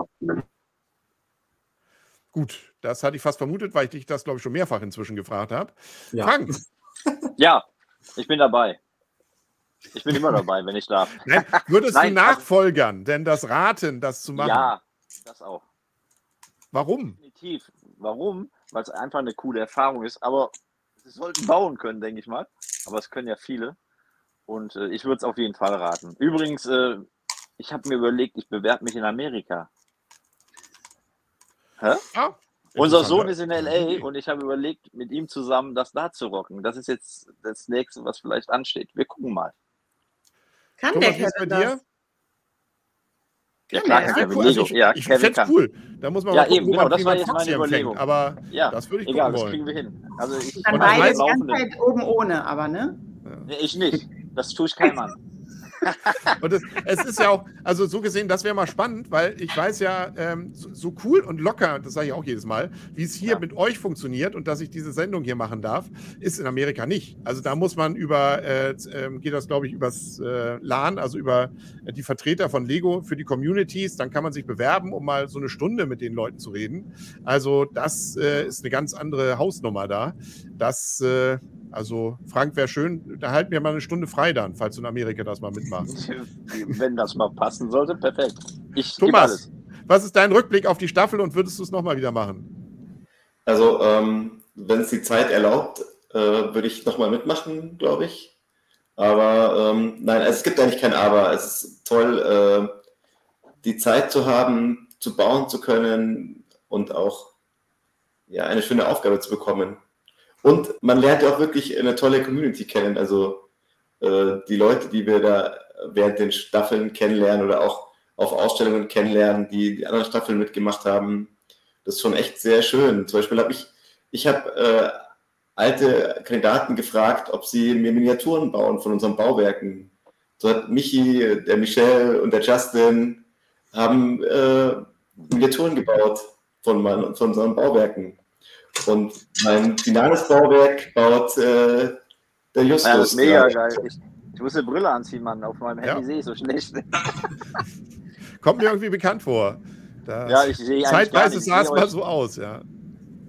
[SPEAKER 1] Gut, das hatte ich fast vermutet, weil ich dich das, glaube ich, schon mehrfach inzwischen gefragt habe. Ja. Frank. [LAUGHS]
[SPEAKER 3] Ja, ich bin dabei. Ich bin immer dabei, wenn ich darf.
[SPEAKER 1] Nein, würdest Nein, du also nachfolgern, denn das Raten, das zu machen?
[SPEAKER 3] Ja, das auch.
[SPEAKER 1] Warum?
[SPEAKER 3] Definitiv. Warum? Weil es einfach eine coole Erfahrung ist. Aber sie sollten bauen können, denke ich mal. Aber es können ja viele. Und äh, ich würde es auf jeden Fall raten. Übrigens, äh, ich habe mir überlegt, ich bewerbe mich in Amerika. Hä? Ah, Unser Sohn ist in LA und ich habe überlegt, mit ihm zusammen das da zu rocken. Das ist jetzt das nächste, was vielleicht ansteht. Wir gucken mal.
[SPEAKER 5] Kann Thomas, der Kevin das?
[SPEAKER 3] Ja, klar, ja, Kevin cool. Also ich,
[SPEAKER 1] ja, ich finde es cool. Da muss man
[SPEAKER 3] ja, mal gucken, eben, genau, das war jetzt meine
[SPEAKER 1] Überlegung. Aber ja, das würde ich
[SPEAKER 3] egal, das kriegen wir hin.
[SPEAKER 5] Also ich, Dann beide die ganze Zeit oben ohne, aber ne?
[SPEAKER 3] Ja. Ich nicht. Das tue ich keinem an.
[SPEAKER 1] Und es, es, ist ja auch, also so gesehen, das wäre mal spannend, weil ich weiß ja, ähm, so, so, cool und locker, das sage ich auch jedes Mal, wie es hier ja. mit euch funktioniert und dass ich diese Sendung hier machen darf, ist in Amerika nicht. Also da muss man über, äh, äh, geht das glaube ich übers äh, LAN, also über die Vertreter von Lego für die Communities, dann kann man sich bewerben, um mal so eine Stunde mit den Leuten zu reden. Also das äh, ist eine ganz andere Hausnummer da. Das äh, also, Frank, wäre schön, da halten wir mal eine Stunde frei dann, falls du in Amerika das mal mitmachst. [LAUGHS]
[SPEAKER 3] Wenn das mal passen sollte, perfekt.
[SPEAKER 1] Ich Thomas, was ist dein Rückblick auf die Staffel und würdest du es nochmal wieder machen?
[SPEAKER 4] Also, ähm, wenn es die Zeit erlaubt, äh, würde ich nochmal mitmachen, glaube ich. Aber ähm, nein, es gibt eigentlich kein Aber. Es ist toll, äh, die Zeit zu haben, zu bauen zu können und auch ja, eine schöne Aufgabe zu bekommen. Und man lernt ja auch wirklich eine tolle Community kennen. Also äh, die Leute, die wir da während den Staffeln kennenlernen oder auch auf Ausstellungen kennenlernen, die die anderen Staffeln mitgemacht haben, das ist schon echt sehr schön. Zum Beispiel habe ich, ich habe äh, alte Kandidaten gefragt, ob sie mir Miniaturen bauen von unseren Bauwerken. So hat Michi, der Michel und der Justin haben äh, Miniaturen gebaut von, mein, von unseren Bauwerken. Und mein finales Bauwerk baut äh, der Justus. Ja,
[SPEAKER 3] das ist mega geil. Ich, ich, muss eine Brille anziehen, Mann. Auf meinem Handy ja. sehe ich so schlecht. [LAUGHS]
[SPEAKER 1] Kommt mir irgendwie bekannt vor.
[SPEAKER 3] Das ja, ich sehe
[SPEAKER 1] Zeitweise sah es mal so aus, ja.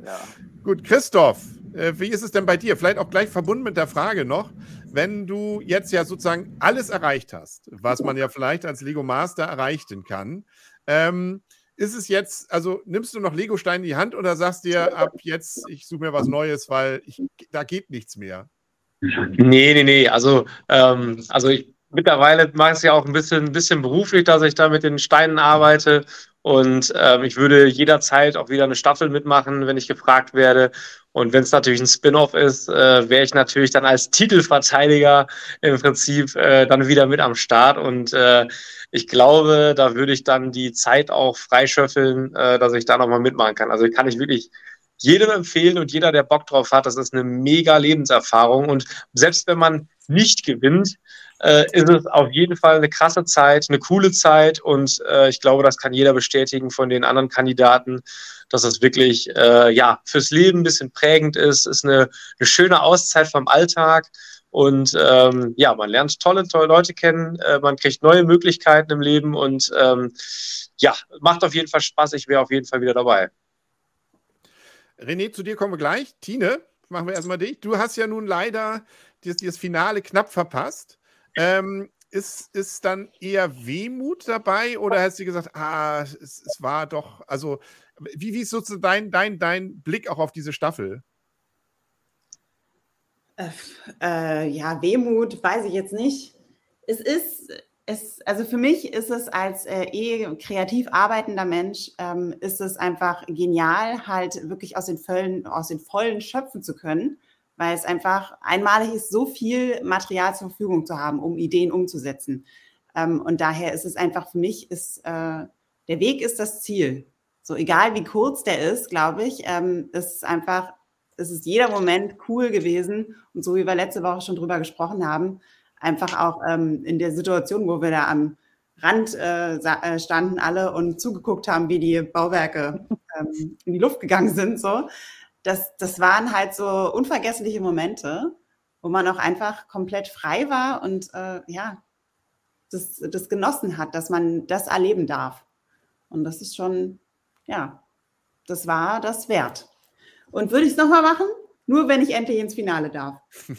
[SPEAKER 1] ja. Gut, Christoph, äh, wie ist es denn bei dir? Vielleicht auch gleich verbunden mit der Frage noch, wenn du jetzt ja sozusagen alles erreicht hast, was man ja vielleicht als Lego Master erreichen kann, ähm, ist es jetzt, also nimmst du noch Lego-Steine in die Hand oder sagst dir ab jetzt, ich suche mir was Neues, weil ich, da geht nichts mehr?
[SPEAKER 7] Nee, nee, nee. Also, ähm, also ich mittlerweile mache ich es ja auch ein bisschen, ein bisschen beruflich, dass ich da mit den Steinen arbeite. Und ähm, ich würde jederzeit auch wieder eine Staffel mitmachen, wenn ich gefragt werde. Und wenn es natürlich ein Spin-off ist, äh, wäre ich natürlich dann als Titelverteidiger im Prinzip äh, dann wieder mit am Start. Und äh, ich glaube, da würde ich dann die Zeit auch freischöffeln, äh, dass ich da nochmal mitmachen kann. Also kann ich wirklich jedem empfehlen und jeder, der Bock drauf hat, das ist eine mega Lebenserfahrung. Und selbst wenn man nicht gewinnt, äh, ist es auf jeden Fall eine krasse Zeit, eine coole Zeit und äh, ich glaube, das kann jeder bestätigen von den anderen Kandidaten, dass es wirklich äh, ja fürs Leben ein bisschen prägend ist, ist eine, eine schöne Auszeit vom Alltag und ähm, ja, man lernt tolle, tolle Leute kennen, äh, man kriegt neue Möglichkeiten im Leben und ähm, ja, macht auf jeden Fall Spaß. Ich wäre auf jeden Fall wieder dabei.
[SPEAKER 1] René, zu dir kommen wir gleich. Tine, machen wir erstmal dich. Du hast ja nun leider das Finale knapp verpasst. Ähm, ist, ist dann eher Wehmut dabei oder hast du gesagt, ah, es, es war doch, also, wie, wie ist sozusagen dein, dein, dein Blick auch auf diese Staffel?
[SPEAKER 5] Äh, äh, ja, Wehmut, weiß ich jetzt nicht. Es ist, es, also für mich ist es als äh, eh kreativ arbeitender Mensch, ähm, ist es einfach genial, halt wirklich aus den Vollen, aus den Vollen schöpfen zu können weil es einfach einmalig ist, so viel Material zur Verfügung zu haben, um Ideen umzusetzen. Ähm, und daher ist es einfach für mich, ist, äh, der Weg ist das Ziel. So egal wie kurz der ist, glaube ich, ähm, ist einfach, es ist jeder Moment cool gewesen. Und so wie wir letzte Woche schon drüber gesprochen haben, einfach auch ähm, in der Situation, wo wir da am Rand äh, äh standen alle und zugeguckt haben, wie die Bauwerke ähm, in die Luft gegangen sind, so das, das waren halt so unvergessliche Momente, wo man auch einfach komplett frei war und äh, ja, das, das genossen hat, dass man das erleben darf. Und das ist schon, ja, das war das wert. Und würde ich es nochmal machen? Nur wenn ich endlich ins Finale darf. [LAUGHS]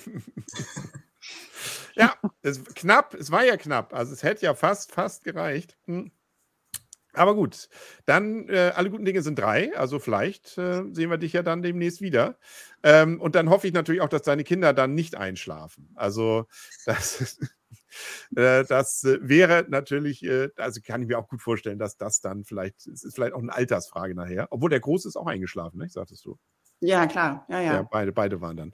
[SPEAKER 1] ja, es knapp, es war ja knapp. Also es hätte ja fast, fast gereicht. Hm. Aber gut, dann äh, alle guten Dinge sind drei. Also vielleicht äh, sehen wir dich ja dann demnächst wieder. Ähm, und dann hoffe ich natürlich auch, dass deine Kinder dann nicht einschlafen. Also das, [LAUGHS] äh, das wäre natürlich, äh, also kann ich mir auch gut vorstellen, dass das dann vielleicht, es ist vielleicht auch eine Altersfrage nachher. Obwohl der Große ist auch eingeschlafen, ne? sagtest du?
[SPEAKER 5] Ja, klar. Ja, ja. ja
[SPEAKER 1] beide, beide waren dann.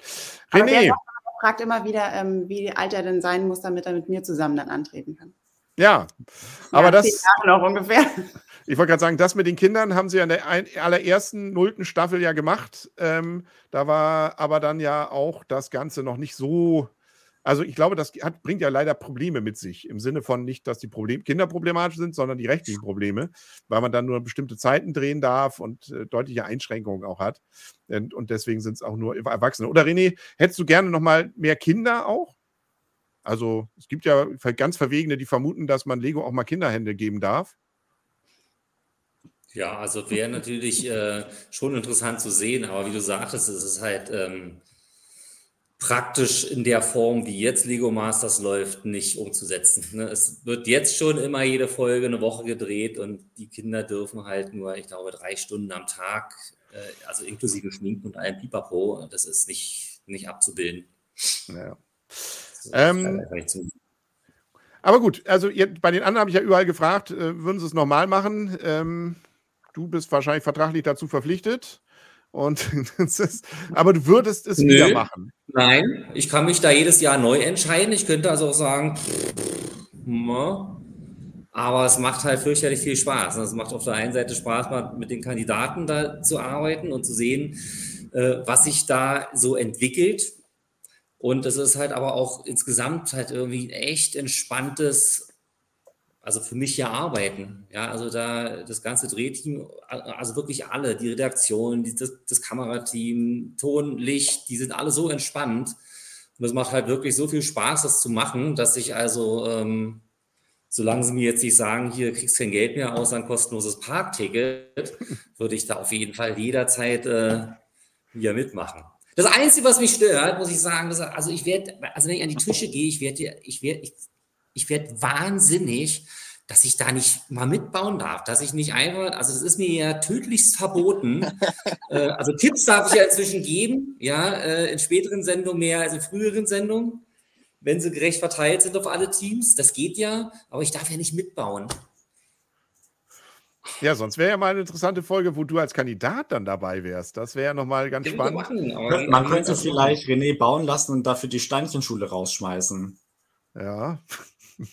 [SPEAKER 5] René. der fragt immer wieder, ähm, wie alt er denn sein muss, damit er mit mir zusammen dann antreten kann.
[SPEAKER 1] Ja, aber ja, das.
[SPEAKER 5] Jahre noch ungefähr.
[SPEAKER 1] Ich wollte gerade sagen, das mit den Kindern haben sie ja in der allerersten nullten Staffel ja gemacht. Ähm, da war aber dann ja auch das Ganze noch nicht so. Also ich glaube, das hat, bringt ja leider Probleme mit sich. Im Sinne von nicht, dass die Problem, Kinder problematisch sind, sondern die rechtlichen Probleme, weil man dann nur bestimmte Zeiten drehen darf und äh, deutliche Einschränkungen auch hat. Und, und deswegen sind es auch nur Erwachsene. Oder René, hättest du gerne noch mal mehr Kinder auch? Also es gibt ja ganz Verwegene, die vermuten, dass man Lego auch mal Kinderhände geben darf.
[SPEAKER 6] Ja, also wäre natürlich äh, schon interessant zu sehen, aber wie du sagtest, es ist halt ähm, praktisch in der Form, wie jetzt Lego Masters läuft, nicht umzusetzen. Ne? Es wird jetzt schon immer jede Folge eine Woche gedreht und die Kinder dürfen halt nur, ich glaube, drei Stunden am Tag, äh, also inklusive Schminken und allem Pipapo, das ist nicht, nicht abzubilden.
[SPEAKER 1] Ja. Ähm, aber gut, also ihr, bei den anderen habe ich ja überall gefragt, äh, würden sie es normal machen? Ähm, du bist wahrscheinlich vertraglich dazu verpflichtet. Und [LAUGHS] ist, aber du würdest es Nö, wieder machen.
[SPEAKER 6] Nein, ich kann mich da jedes Jahr neu entscheiden. Ich könnte also auch sagen, aber es macht halt fürchterlich viel Spaß. Es macht auf der einen Seite Spaß, mit den Kandidaten da zu arbeiten und zu sehen, äh, was sich da so entwickelt. Und es ist halt aber auch insgesamt halt irgendwie ein echt entspanntes also für mich hier arbeiten. Ja, also da das ganze Drehteam, also wirklich alle, die Redaktion, die, das, das Kamerateam, Ton, Licht, die sind alle so entspannt. Und es macht halt wirklich so viel Spaß, das zu machen, dass ich also, ähm, solange sie mir jetzt nicht sagen, hier kriegst du kein Geld mehr außer ein kostenloses Parkticket, [LAUGHS] würde ich da auf jeden Fall jederzeit äh, wieder mitmachen. Das Einzige, was mich stört, muss ich sagen, dass, also ich werde, also wenn ich an die Tische gehe, ich werde, ich werde, ich, ich werde wahnsinnig, dass ich da nicht mal mitbauen darf, dass ich nicht einfach, also das ist mir ja tödlichst verboten. [LAUGHS] äh, also Tipps darf ich ja inzwischen geben, ja, äh, in späteren Sendungen mehr als in früheren Sendungen, wenn sie gerecht verteilt sind auf alle Teams. Das geht ja, aber ich darf ja nicht mitbauen.
[SPEAKER 1] Ja, sonst wäre ja mal eine interessante Folge, wo du als Kandidat dann dabei wärst. Das wäre ja nochmal ganz
[SPEAKER 2] Den
[SPEAKER 1] spannend.
[SPEAKER 2] Machen, Man könnte vielleicht René bauen lassen und dafür die Steinchenschule rausschmeißen.
[SPEAKER 1] Ja. [LAUGHS]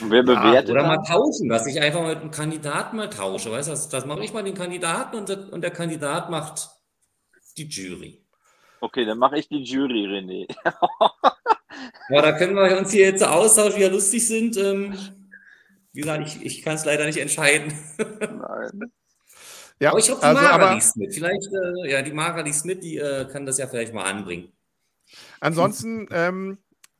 [SPEAKER 3] Und wer bewertet?
[SPEAKER 6] Ja, oder mal tauschen, dass ich einfach mit einem Kandidaten mal tausche. Weißt du, das, das mache ich mal den Kandidaten und der, und der Kandidat macht die Jury.
[SPEAKER 3] Okay, dann mache ich die Jury, René. [LAUGHS]
[SPEAKER 6] ja, da können wir uns hier jetzt austauschen, wie wir lustig sind. Ähm, wie gesagt, ich, ich kann es leider nicht entscheiden. Nein. [LAUGHS] Ja, aber ich hoffe, die also, Mara liest mit. Vielleicht, äh, ja, die Mara liest mit, die äh, kann das ja vielleicht mal anbringen.
[SPEAKER 1] Ansonsten, ähm,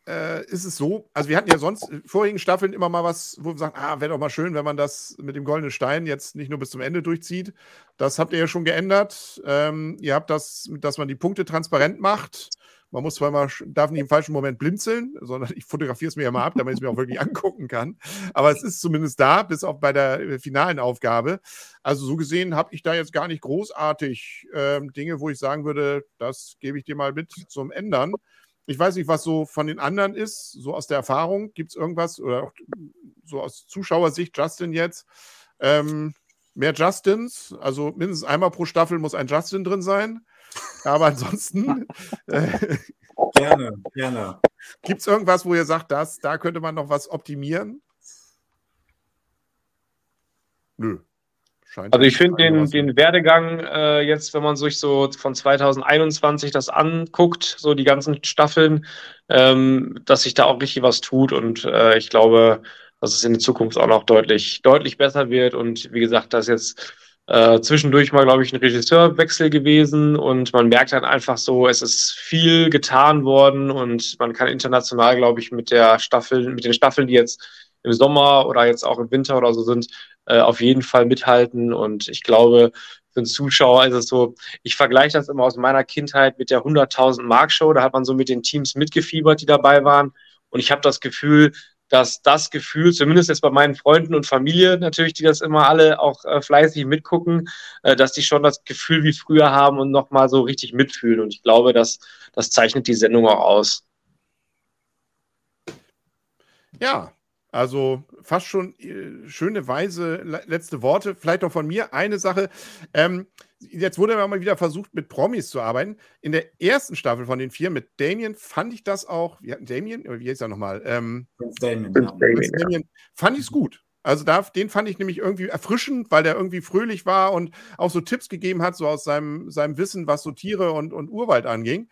[SPEAKER 1] äh, ist es so, also wir hatten ja sonst in vorigen Staffeln immer mal was, wo wir sagen, ah, wäre doch mal schön, wenn man das mit dem goldenen Stein jetzt nicht nur bis zum Ende durchzieht. Das habt ihr ja schon geändert. Ähm, ihr habt das, dass man die Punkte transparent macht. Man muss zwar mal, darf nicht im falschen Moment blinzeln, sondern ich fotografiere es mir ja mal ab, damit ich es mir auch wirklich angucken kann. Aber es ist zumindest da, bis auch bei der äh, finalen Aufgabe. Also so gesehen habe ich da jetzt gar nicht großartig ähm, Dinge, wo ich sagen würde, das gebe ich dir mal mit zum Ändern. Ich weiß nicht, was so von den anderen ist, so aus der Erfahrung. Gibt es irgendwas oder auch so aus Zuschauersicht, Justin jetzt? Ähm, mehr Justins, also mindestens einmal pro Staffel muss ein Justin drin sein. Aber ansonsten. [LAUGHS]
[SPEAKER 2] Äh, gerne, gerne.
[SPEAKER 1] Gibt es irgendwas, wo ihr sagt, das, da könnte man noch was optimieren?
[SPEAKER 7] Nö. Scheint also ich finde den, den Werdegang äh, jetzt, wenn man sich so von 2021 das anguckt, so die ganzen Staffeln, ähm, dass sich da auch richtig was tut und äh, ich glaube, dass es in der Zukunft auch noch deutlich, deutlich besser wird und wie gesagt, dass jetzt äh, zwischendurch mal, glaube ich, ein Regisseurwechsel gewesen und man merkt dann einfach so, es ist viel getan worden und man kann international, glaube ich, mit der Staffel, mit den Staffeln, die jetzt im Sommer oder jetzt auch im Winter oder so sind, äh, auf jeden Fall mithalten. Und ich glaube, für einen Zuschauer ist es so, ich vergleiche das immer aus meiner Kindheit mit der 100.000 Mark Show. Da hat man so mit den Teams mitgefiebert, die dabei waren. Und ich habe das Gefühl, dass das Gefühl, zumindest jetzt bei meinen Freunden und Familie natürlich, die das immer alle auch äh, fleißig mitgucken, äh, dass die schon das Gefühl wie früher haben und nochmal so richtig mitfühlen. Und ich glaube, dass das zeichnet die Sendung auch aus.
[SPEAKER 1] Ja, also fast schon äh, schöne, weise letzte Worte. Vielleicht noch von mir eine Sache. Ähm, jetzt wurde mal wieder versucht, mit Promis zu arbeiten. In der ersten Staffel von den vier mit Damien fand ich das auch. Wie hatten Damien? Wie ist er nochmal? Ähm, Damien. Ja. Damien, Damien ja. Fand ich es gut. Also da, den fand ich nämlich irgendwie erfrischend, weil der irgendwie fröhlich war und auch so Tipps gegeben hat, so aus seinem, seinem Wissen, was so Tiere und, und Urwald anging.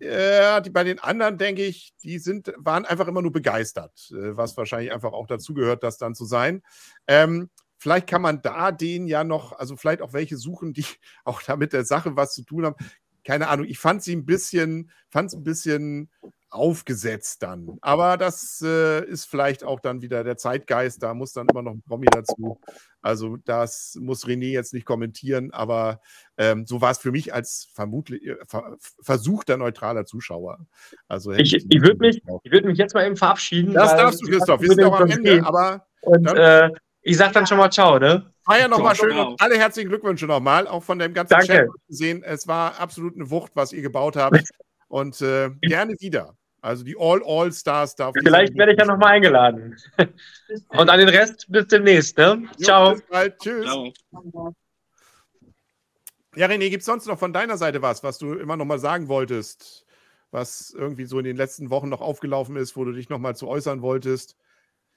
[SPEAKER 1] Äh, die, bei den anderen denke ich, die sind, waren einfach immer nur begeistert, äh, was wahrscheinlich einfach auch dazu gehört, das dann zu sein. Ähm, vielleicht kann man da den ja noch, also vielleicht auch welche suchen, die [LAUGHS] auch da mit der Sache was zu tun haben. Keine Ahnung, ich fand sie ein bisschen, fand es ein bisschen aufgesetzt dann. Aber das äh, ist vielleicht auch dann wieder der Zeitgeist. Da muss dann immer noch ein Promi dazu. Also das muss René jetzt nicht kommentieren, aber ähm, so war es für mich als vermutlich äh, ver versuchter neutraler Zuschauer. Also
[SPEAKER 7] ich, ich würde mich, würd mich jetzt mal eben verabschieden.
[SPEAKER 1] Das darfst du, Christoph. Wir sind auch am Ende, aber
[SPEAKER 7] und, äh, ich sag dann schon mal Ciao, ne?
[SPEAKER 1] Feier nochmal schön und alle herzlichen Glückwünsche nochmal, auch von dem ganzen
[SPEAKER 7] Danke. Chat
[SPEAKER 1] gesehen. Es war absolut eine Wucht, was ihr gebaut habt. [LAUGHS] Und äh, gerne wieder. Also die All-All-Stars darf
[SPEAKER 7] Vielleicht werde ich ja nochmal eingeladen. [LAUGHS] Und an den Rest bis demnächst. Ne? Jo, Ciao. Bis bald. Tschüss. Ciao.
[SPEAKER 1] Ja, René, gibt es sonst noch von deiner Seite was, was du immer noch mal sagen wolltest, was irgendwie so in den letzten Wochen noch aufgelaufen ist, wo du dich noch mal zu äußern wolltest?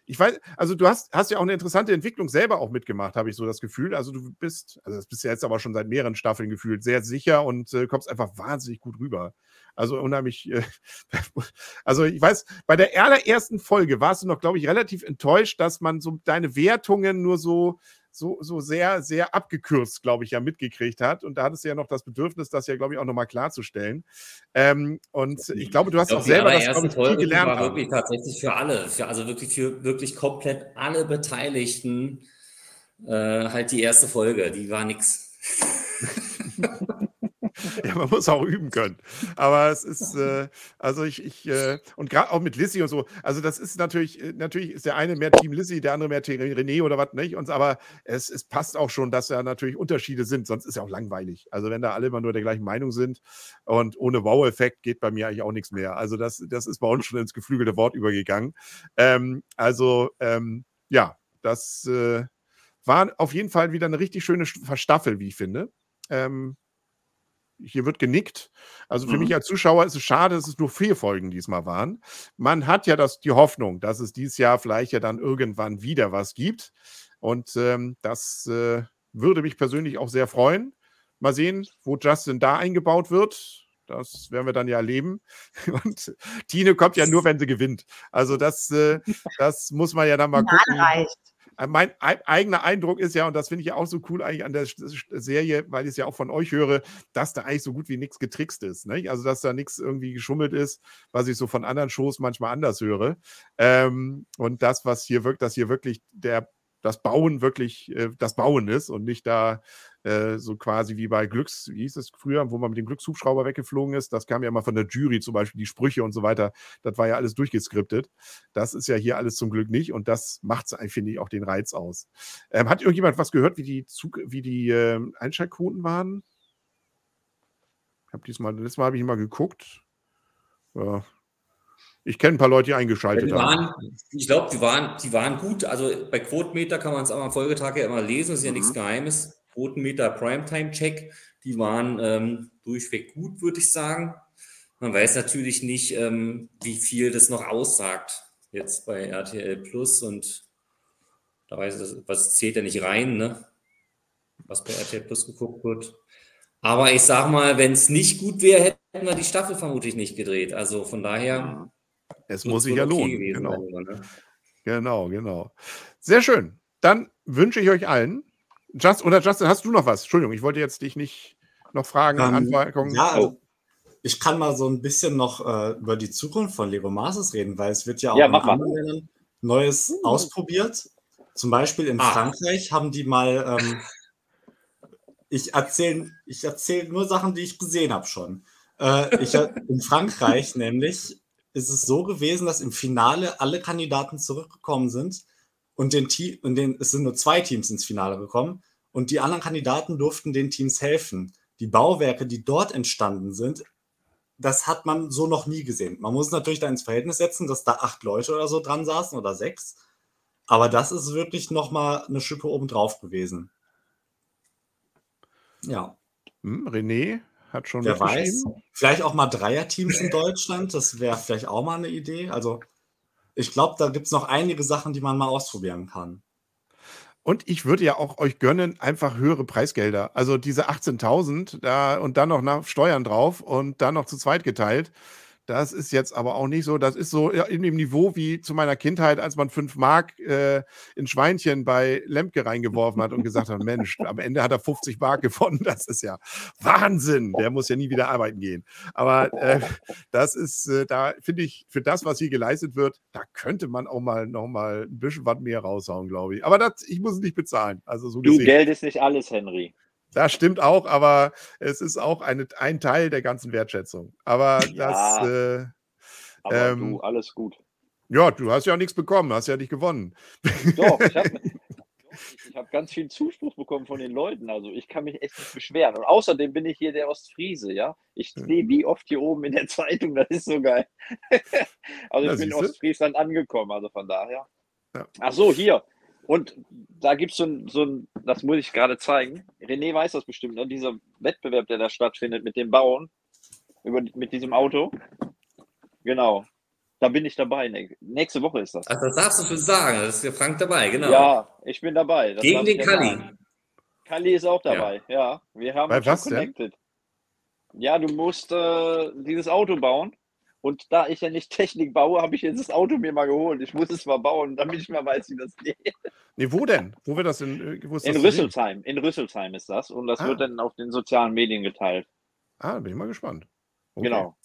[SPEAKER 1] ich weiß, also du hast, hast ja auch eine interessante Entwicklung selber auch mitgemacht, habe ich so das Gefühl. Also du bist, also das bist ja jetzt aber schon seit mehreren Staffeln gefühlt, sehr sicher und äh, kommst einfach wahnsinnig gut rüber. Also unheimlich, äh, [LAUGHS] also ich weiß, bei der allerersten Folge warst du noch, glaube ich, relativ enttäuscht, dass man so deine Wertungen nur so so, so sehr, sehr abgekürzt, glaube ich, ja mitgekriegt hat. Und da hattest du ja noch das Bedürfnis, das ja, glaube ich, auch nochmal klarzustellen. Ähm, und ich glaube, du hast
[SPEAKER 6] glaub,
[SPEAKER 1] auch selber
[SPEAKER 6] das, glaube ich, viel gelernt. war wirklich tatsächlich für alle, für, also wirklich für wirklich komplett alle Beteiligten äh, halt die erste Folge. Die war nix. [LAUGHS] [LAUGHS]
[SPEAKER 1] ja, man muss auch üben können. Aber es ist, äh, also ich, ich äh, und gerade auch mit Lissy und so, also das ist natürlich, äh, natürlich ist der eine mehr Team Lissy, der andere mehr Team René oder was nicht. Und, aber es, es passt auch schon, dass da natürlich Unterschiede sind, sonst ist ja auch langweilig. Also wenn da alle immer nur der gleichen Meinung sind und ohne Wow-Effekt geht bei mir eigentlich auch nichts mehr. Also das, das ist bei uns schon ins geflügelte Wort übergegangen. Ähm, also ähm, ja, das äh, war auf jeden Fall wieder eine richtig schöne Staffel, wie ich finde. Ähm, hier wird genickt. Also für mhm. mich als Zuschauer ist es schade, dass es nur vier Folgen diesmal waren. Man hat ja das, die Hoffnung, dass es dieses Jahr vielleicht ja dann irgendwann wieder was gibt. Und ähm, das äh, würde mich persönlich auch sehr freuen. Mal sehen, wo Justin da eingebaut wird. Das werden wir dann ja erleben. [LAUGHS] Und Tine kommt ja nur, wenn sie gewinnt. Also das, äh, das muss man ja dann mal gucken. Reicht. Äh, mein eigener Eindruck ist ja, und das finde ich ja auch so cool eigentlich an der Serie, weil ich es ja auch von euch höre, dass da eigentlich so gut wie nichts getrickst ist. Ne? Also, dass da nichts irgendwie geschummelt ist, was ich so von anderen Shows manchmal anders höre. Ähm, und das, was hier wirkt, dass hier wirklich der das Bauen wirklich äh, das Bauen ist und nicht da äh, so quasi wie bei Glücks, wie hieß es früher, wo man mit dem Glückshubschrauber weggeflogen ist. Das kam ja immer von der Jury, zum Beispiel die Sprüche und so weiter. Das war ja alles durchgeskriptet. Das ist ja hier alles zum Glück nicht und das macht, finde ich, auch den Reiz aus. Ähm, hat irgendjemand was gehört, wie die, Zug wie die äh, Einschaltquoten waren? Ich habe diesmal, letztes Mal habe ich mal geguckt. Ja, ich kenne ein paar Leute, die eingeschaltet
[SPEAKER 6] ja, die waren, haben. Ich glaube, die waren, die waren gut. Also bei Quotenmeter kann man es am Folgetag ja immer lesen, das ist ja mhm. nichts Geheimes. Quotenmeter Primetime-Check, die waren ähm, durchweg gut, würde ich sagen. Man weiß natürlich nicht, ähm, wie viel das noch aussagt jetzt bei RTL Plus und da weiß ich, was zählt ja nicht rein, ne? was bei RTL Plus geguckt wird. Aber ich sag mal, wenn es nicht gut wäre, hätten wir die Staffel vermutlich nicht gedreht. Also von daher
[SPEAKER 1] es muss sich ja lohnen. Genau. Ne? genau, genau. Sehr schön. Dann wünsche ich euch allen. Just, oder Justin, hast du noch was? Entschuldigung, ich wollte jetzt dich nicht noch fragen, um, ähm, Anmerkungen.
[SPEAKER 2] Ja, also, ich kann mal so ein bisschen noch äh, über die Zukunft von Lego Masters reden, weil es wird ja auch ja, in anderen Ländern Neues uh. ausprobiert. Zum Beispiel in ah. Frankreich haben die mal, ähm, ich erzähle ich erzähl nur Sachen, die ich gesehen habe schon. Äh, ich, in Frankreich [LAUGHS] nämlich ist es so gewesen, dass im Finale alle Kandidaten zurückgekommen sind und den und den, es sind nur zwei Teams ins Finale gekommen und die anderen Kandidaten durften den Teams helfen. Die Bauwerke, die dort entstanden sind, das hat man so noch nie gesehen. Man muss natürlich da ins Verhältnis setzen, dass da acht Leute oder so dran saßen oder sechs. Aber das ist wirklich nochmal eine Schippe obendrauf gewesen. Ja.
[SPEAKER 1] Hm, René, hat schon
[SPEAKER 2] Wer weiß. Vielleicht auch mal Dreierteams in Deutschland. Das wäre vielleicht auch mal eine Idee. Also ich glaube, da gibt es noch einige Sachen, die man mal ausprobieren kann.
[SPEAKER 1] Und ich würde ja auch euch gönnen, einfach höhere Preisgelder. Also diese 18.000 da und dann noch nach Steuern drauf und dann noch zu zweit geteilt. Das ist jetzt aber auch nicht so. Das ist so in dem Niveau wie zu meiner Kindheit, als man fünf Mark äh, in Schweinchen bei Lemke reingeworfen hat und gesagt hat: Mensch, am Ende hat er 50 Mark gewonnen. Das ist ja Wahnsinn. Der muss ja nie wieder arbeiten gehen. Aber äh, das ist, äh, da finde ich, für das, was hier geleistet wird, da könnte man auch mal noch mal ein bisschen was mehr raushauen, glaube ich. Aber das, ich muss es nicht bezahlen. Also so
[SPEAKER 3] du, Geld ist nicht alles, Henry.
[SPEAKER 1] Das stimmt auch, aber es ist auch eine, ein Teil der ganzen Wertschätzung. Aber ja, das. Äh,
[SPEAKER 3] aber ähm, du, alles gut.
[SPEAKER 1] Ja, du hast ja auch nichts bekommen, hast ja nicht gewonnen.
[SPEAKER 3] Doch, ich habe [LAUGHS] hab ganz viel Zuspruch bekommen von den Leuten. Also ich kann mich echt nicht beschweren. Und außerdem bin ich hier der Ostfriese, ja. Ich sehe wie oft hier oben in der [LAUGHS] Zeitung, das ist so geil. [LAUGHS] also ich bin in Ostfriesland angekommen, also von daher. Ja. Ach so, hier. Und da gibt es so ein, so ein, das muss ich gerade zeigen. René weiß das bestimmt, ne? dieser Wettbewerb, der da stattfindet mit dem Bauen, über, mit diesem Auto. Genau. Da bin ich dabei. Nächste Woche ist das.
[SPEAKER 6] Ach, das darfst du schon sagen. Das ist der Frank dabei, genau.
[SPEAKER 3] Ja, ich bin dabei. Das
[SPEAKER 6] Gegen den Kalli.
[SPEAKER 3] Kalli ist auch dabei, ja. ja. Wir haben
[SPEAKER 1] Bei was connected.
[SPEAKER 3] Denn? Ja, du musst äh, dieses Auto bauen. Und da ich ja nicht [LAUGHS] Technik baue, habe ich jetzt das Auto mir mal geholt. Ich muss es mal bauen, damit ich mal weiß, wie das geht.
[SPEAKER 1] Nee, wo denn? Wo wird das in? Wo
[SPEAKER 3] in Rüsselsheim. In Rüsselsheim ist das. Und das ah. wird dann auf den sozialen Medien geteilt.
[SPEAKER 1] Ah, bin ich mal gespannt.
[SPEAKER 3] Okay. Genau.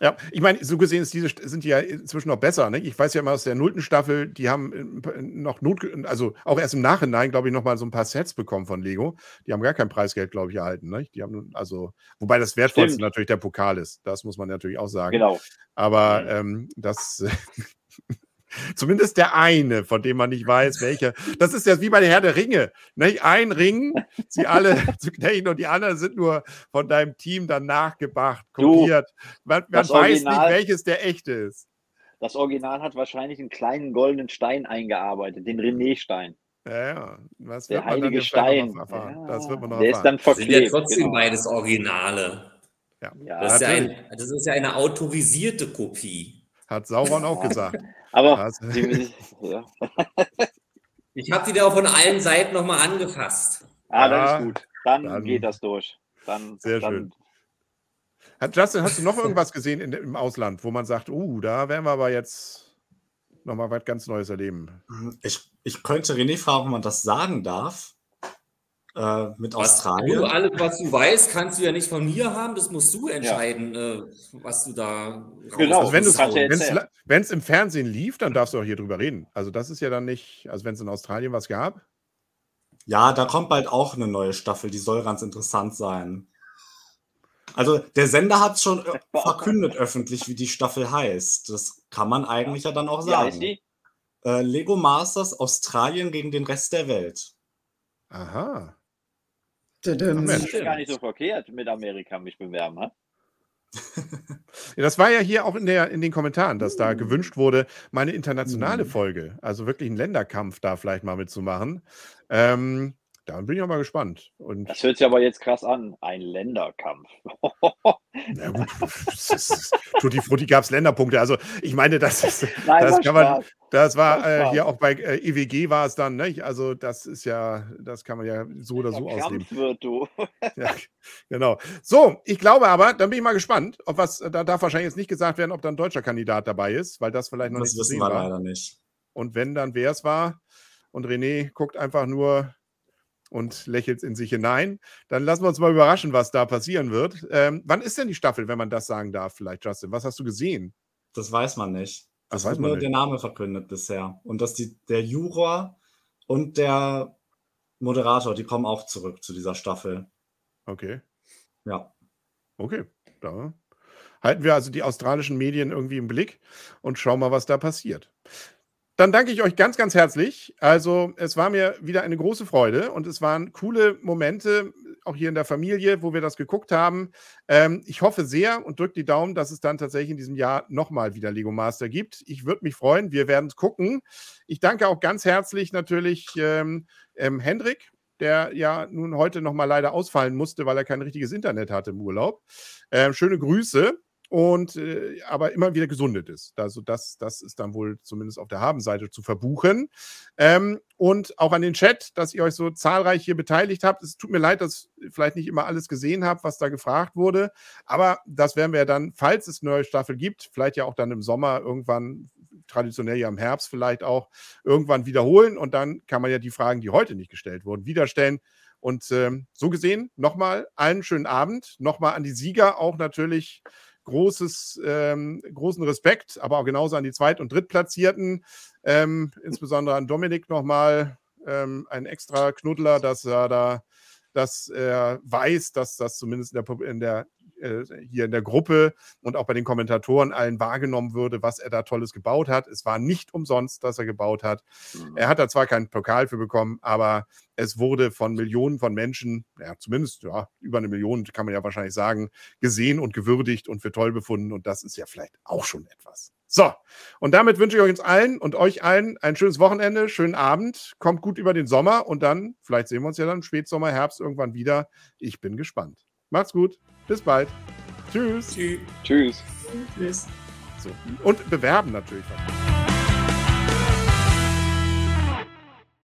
[SPEAKER 1] Ja, ich meine, so gesehen ist diese, sind die ja inzwischen noch besser. Ne? Ich weiß ja immer aus der nullten Staffel, die haben äh, noch Not, also auch erst im Nachhinein, glaube ich, noch mal so ein paar Sets bekommen von Lego. Die haben gar kein Preisgeld, glaube ich, erhalten. Ne? Die haben also, wobei das wertvollste Stimmt. natürlich der Pokal ist. Das muss man natürlich auch sagen.
[SPEAKER 3] Genau.
[SPEAKER 1] Aber mhm. ähm, das [LAUGHS] [LAUGHS] Zumindest der eine, von dem man nicht weiß, welcher. Das ist ja wie bei der Herr der Ringe. Nicht? Ein Ring, sie alle [LAUGHS] zu knechten und die anderen sind nur von deinem Team dann nachgebracht, kopiert. Man, man weiß Original, nicht, welches der echte ist.
[SPEAKER 3] Das Original hat wahrscheinlich einen kleinen goldenen Stein eingearbeitet, den René-Stein.
[SPEAKER 1] Ja, ja. Was
[SPEAKER 3] der heilige Stein.
[SPEAKER 1] Ja, das wird man noch
[SPEAKER 6] der
[SPEAKER 1] erfahren.
[SPEAKER 6] ist dann verklebt. Sind ja trotzdem genau. beides Originale.
[SPEAKER 1] Ja.
[SPEAKER 6] ja das, ist ja ein, das ist ja eine autorisierte Kopie.
[SPEAKER 1] Hat Sauron auch [LAUGHS] gesagt.
[SPEAKER 3] Aber also. die, ja. [LAUGHS]
[SPEAKER 6] ich habe die da auch von allen Seiten nochmal angefasst.
[SPEAKER 3] Ah, dann ist gut. Dann, dann, geht das durch. Dann,
[SPEAKER 1] sehr
[SPEAKER 3] dann,
[SPEAKER 1] schön. Hat, Justin, hast du noch [LAUGHS] irgendwas gesehen in, im Ausland, wo man sagt, uh, da werden wir aber jetzt nochmal was ganz Neues erleben?
[SPEAKER 2] Ich, ich könnte René fragen, ob man das sagen darf äh, mit was, Australien.
[SPEAKER 6] Du, alles, was du weißt, kannst du ja nicht von mir haben. Das musst du entscheiden, ja. äh, was du da.
[SPEAKER 1] Genau. Also wenn es im Fernsehen lief, dann darfst du auch hier drüber reden. Also das ist ja dann nicht, also wenn es in Australien was gab.
[SPEAKER 2] Ja, da kommt bald auch eine neue Staffel. Die soll ganz interessant sein. Also der Sender hat schon [LAUGHS] verkündet öffentlich, wie die Staffel heißt. Das kann man eigentlich ja dann auch sagen. Ja, äh, Lego Masters Australien gegen den Rest der Welt.
[SPEAKER 1] Aha.
[SPEAKER 3] Das ist gar nicht so verkehrt mit Amerika mich bewerben, ha? [LAUGHS]
[SPEAKER 1] ja, das war ja hier auch in, der, in den Kommentaren, dass da gewünscht wurde, meine internationale mhm. Folge, also wirklich einen Länderkampf da vielleicht mal mitzumachen. Ähm, da bin ich auch mal gespannt. Und
[SPEAKER 3] das hört sich aber jetzt krass an. Ein Länderkampf. [LAUGHS]
[SPEAKER 1] Na gut, Tutti Frutti gab es Länderpunkte. Also ich meine, das, ist, Nein, das kann man, das war äh, hier auch bei äh, EWG war es dann, ne? Also das ist ja, das kann man ja so oder so ausleben.
[SPEAKER 3] Wird, du. [LAUGHS]
[SPEAKER 1] ja, genau. So, ich glaube aber, dann bin ich mal gespannt, ob was, da darf wahrscheinlich jetzt nicht gesagt werden, ob da ein deutscher Kandidat dabei ist, weil das vielleicht noch das nicht
[SPEAKER 2] wissen wir war. leider nicht.
[SPEAKER 1] Und wenn, dann wer es war. Und René guckt einfach nur und lächelt in sich hinein. Dann lassen wir uns mal überraschen, was da passieren wird. Ähm, wann ist denn die Staffel, wenn man das sagen darf, vielleicht, Justin? Was hast du gesehen?
[SPEAKER 2] Das weiß man nicht. Das, man nur nicht. der Name verkündet bisher. Und dass die, der Juror und der Moderator, die kommen auch zurück zu dieser Staffel.
[SPEAKER 1] Okay.
[SPEAKER 2] Ja.
[SPEAKER 1] Okay. Da halten wir also die australischen Medien irgendwie im Blick und schauen mal, was da passiert. Dann danke ich euch ganz, ganz herzlich. Also, es war mir wieder eine große Freude und es waren coole Momente, auch hier in der Familie, wo wir das geguckt haben. Ähm, ich hoffe sehr und drücke die Daumen, dass es dann tatsächlich in diesem Jahr nochmal wieder Lego Master gibt. Ich würde mich freuen. Wir werden es gucken. Ich danke auch ganz herzlich natürlich ähm, ähm, Hendrik, der ja nun heute nochmal leider ausfallen musste, weil er kein richtiges Internet hatte im Urlaub. Ähm, schöne Grüße und äh, aber immer wieder gesundet ist. Also das, das ist dann wohl zumindest auf der Habenseite zu verbuchen. Ähm, und auch an den Chat, dass ihr euch so zahlreich hier beteiligt habt. Es tut mir leid, dass ich vielleicht nicht immer alles gesehen habe, was da gefragt wurde. Aber das werden wir ja dann, falls es eine neue Staffel gibt, vielleicht ja auch dann im Sommer irgendwann, traditionell ja im Herbst vielleicht auch, irgendwann wiederholen. Und dann kann man ja die Fragen, die heute nicht gestellt wurden, wieder stellen. Und ähm, so gesehen, nochmal einen schönen Abend. Nochmal an die Sieger auch natürlich großes, ähm, großen Respekt, aber auch genauso an die Zweit- und Drittplatzierten, ähm, insbesondere an Dominik nochmal ähm, ein extra Knuddler, dass er da, dass er weiß, dass das zumindest in der, in der äh, hier in der Gruppe und auch bei den Kommentatoren allen wahrgenommen würde, was er da Tolles gebaut hat. Es war nicht umsonst, dass er gebaut hat. Mhm. Er hat da zwar keinen Pokal für bekommen, aber es wurde von Millionen von Menschen, ja, zumindest ja, über eine Million kann man ja wahrscheinlich sagen, gesehen und gewürdigt und für toll befunden. Und das ist ja vielleicht auch schon etwas. So, und damit wünsche ich euch uns allen und euch allen ein schönes Wochenende, schönen Abend, kommt gut über den Sommer und dann, vielleicht sehen wir uns ja dann Spätsommer, Herbst irgendwann wieder. Ich bin gespannt. Macht's gut. Bis bald. Tschüss.
[SPEAKER 3] Tschüss. Tschüss.
[SPEAKER 2] Tschüss.
[SPEAKER 1] So. Und bewerben natürlich.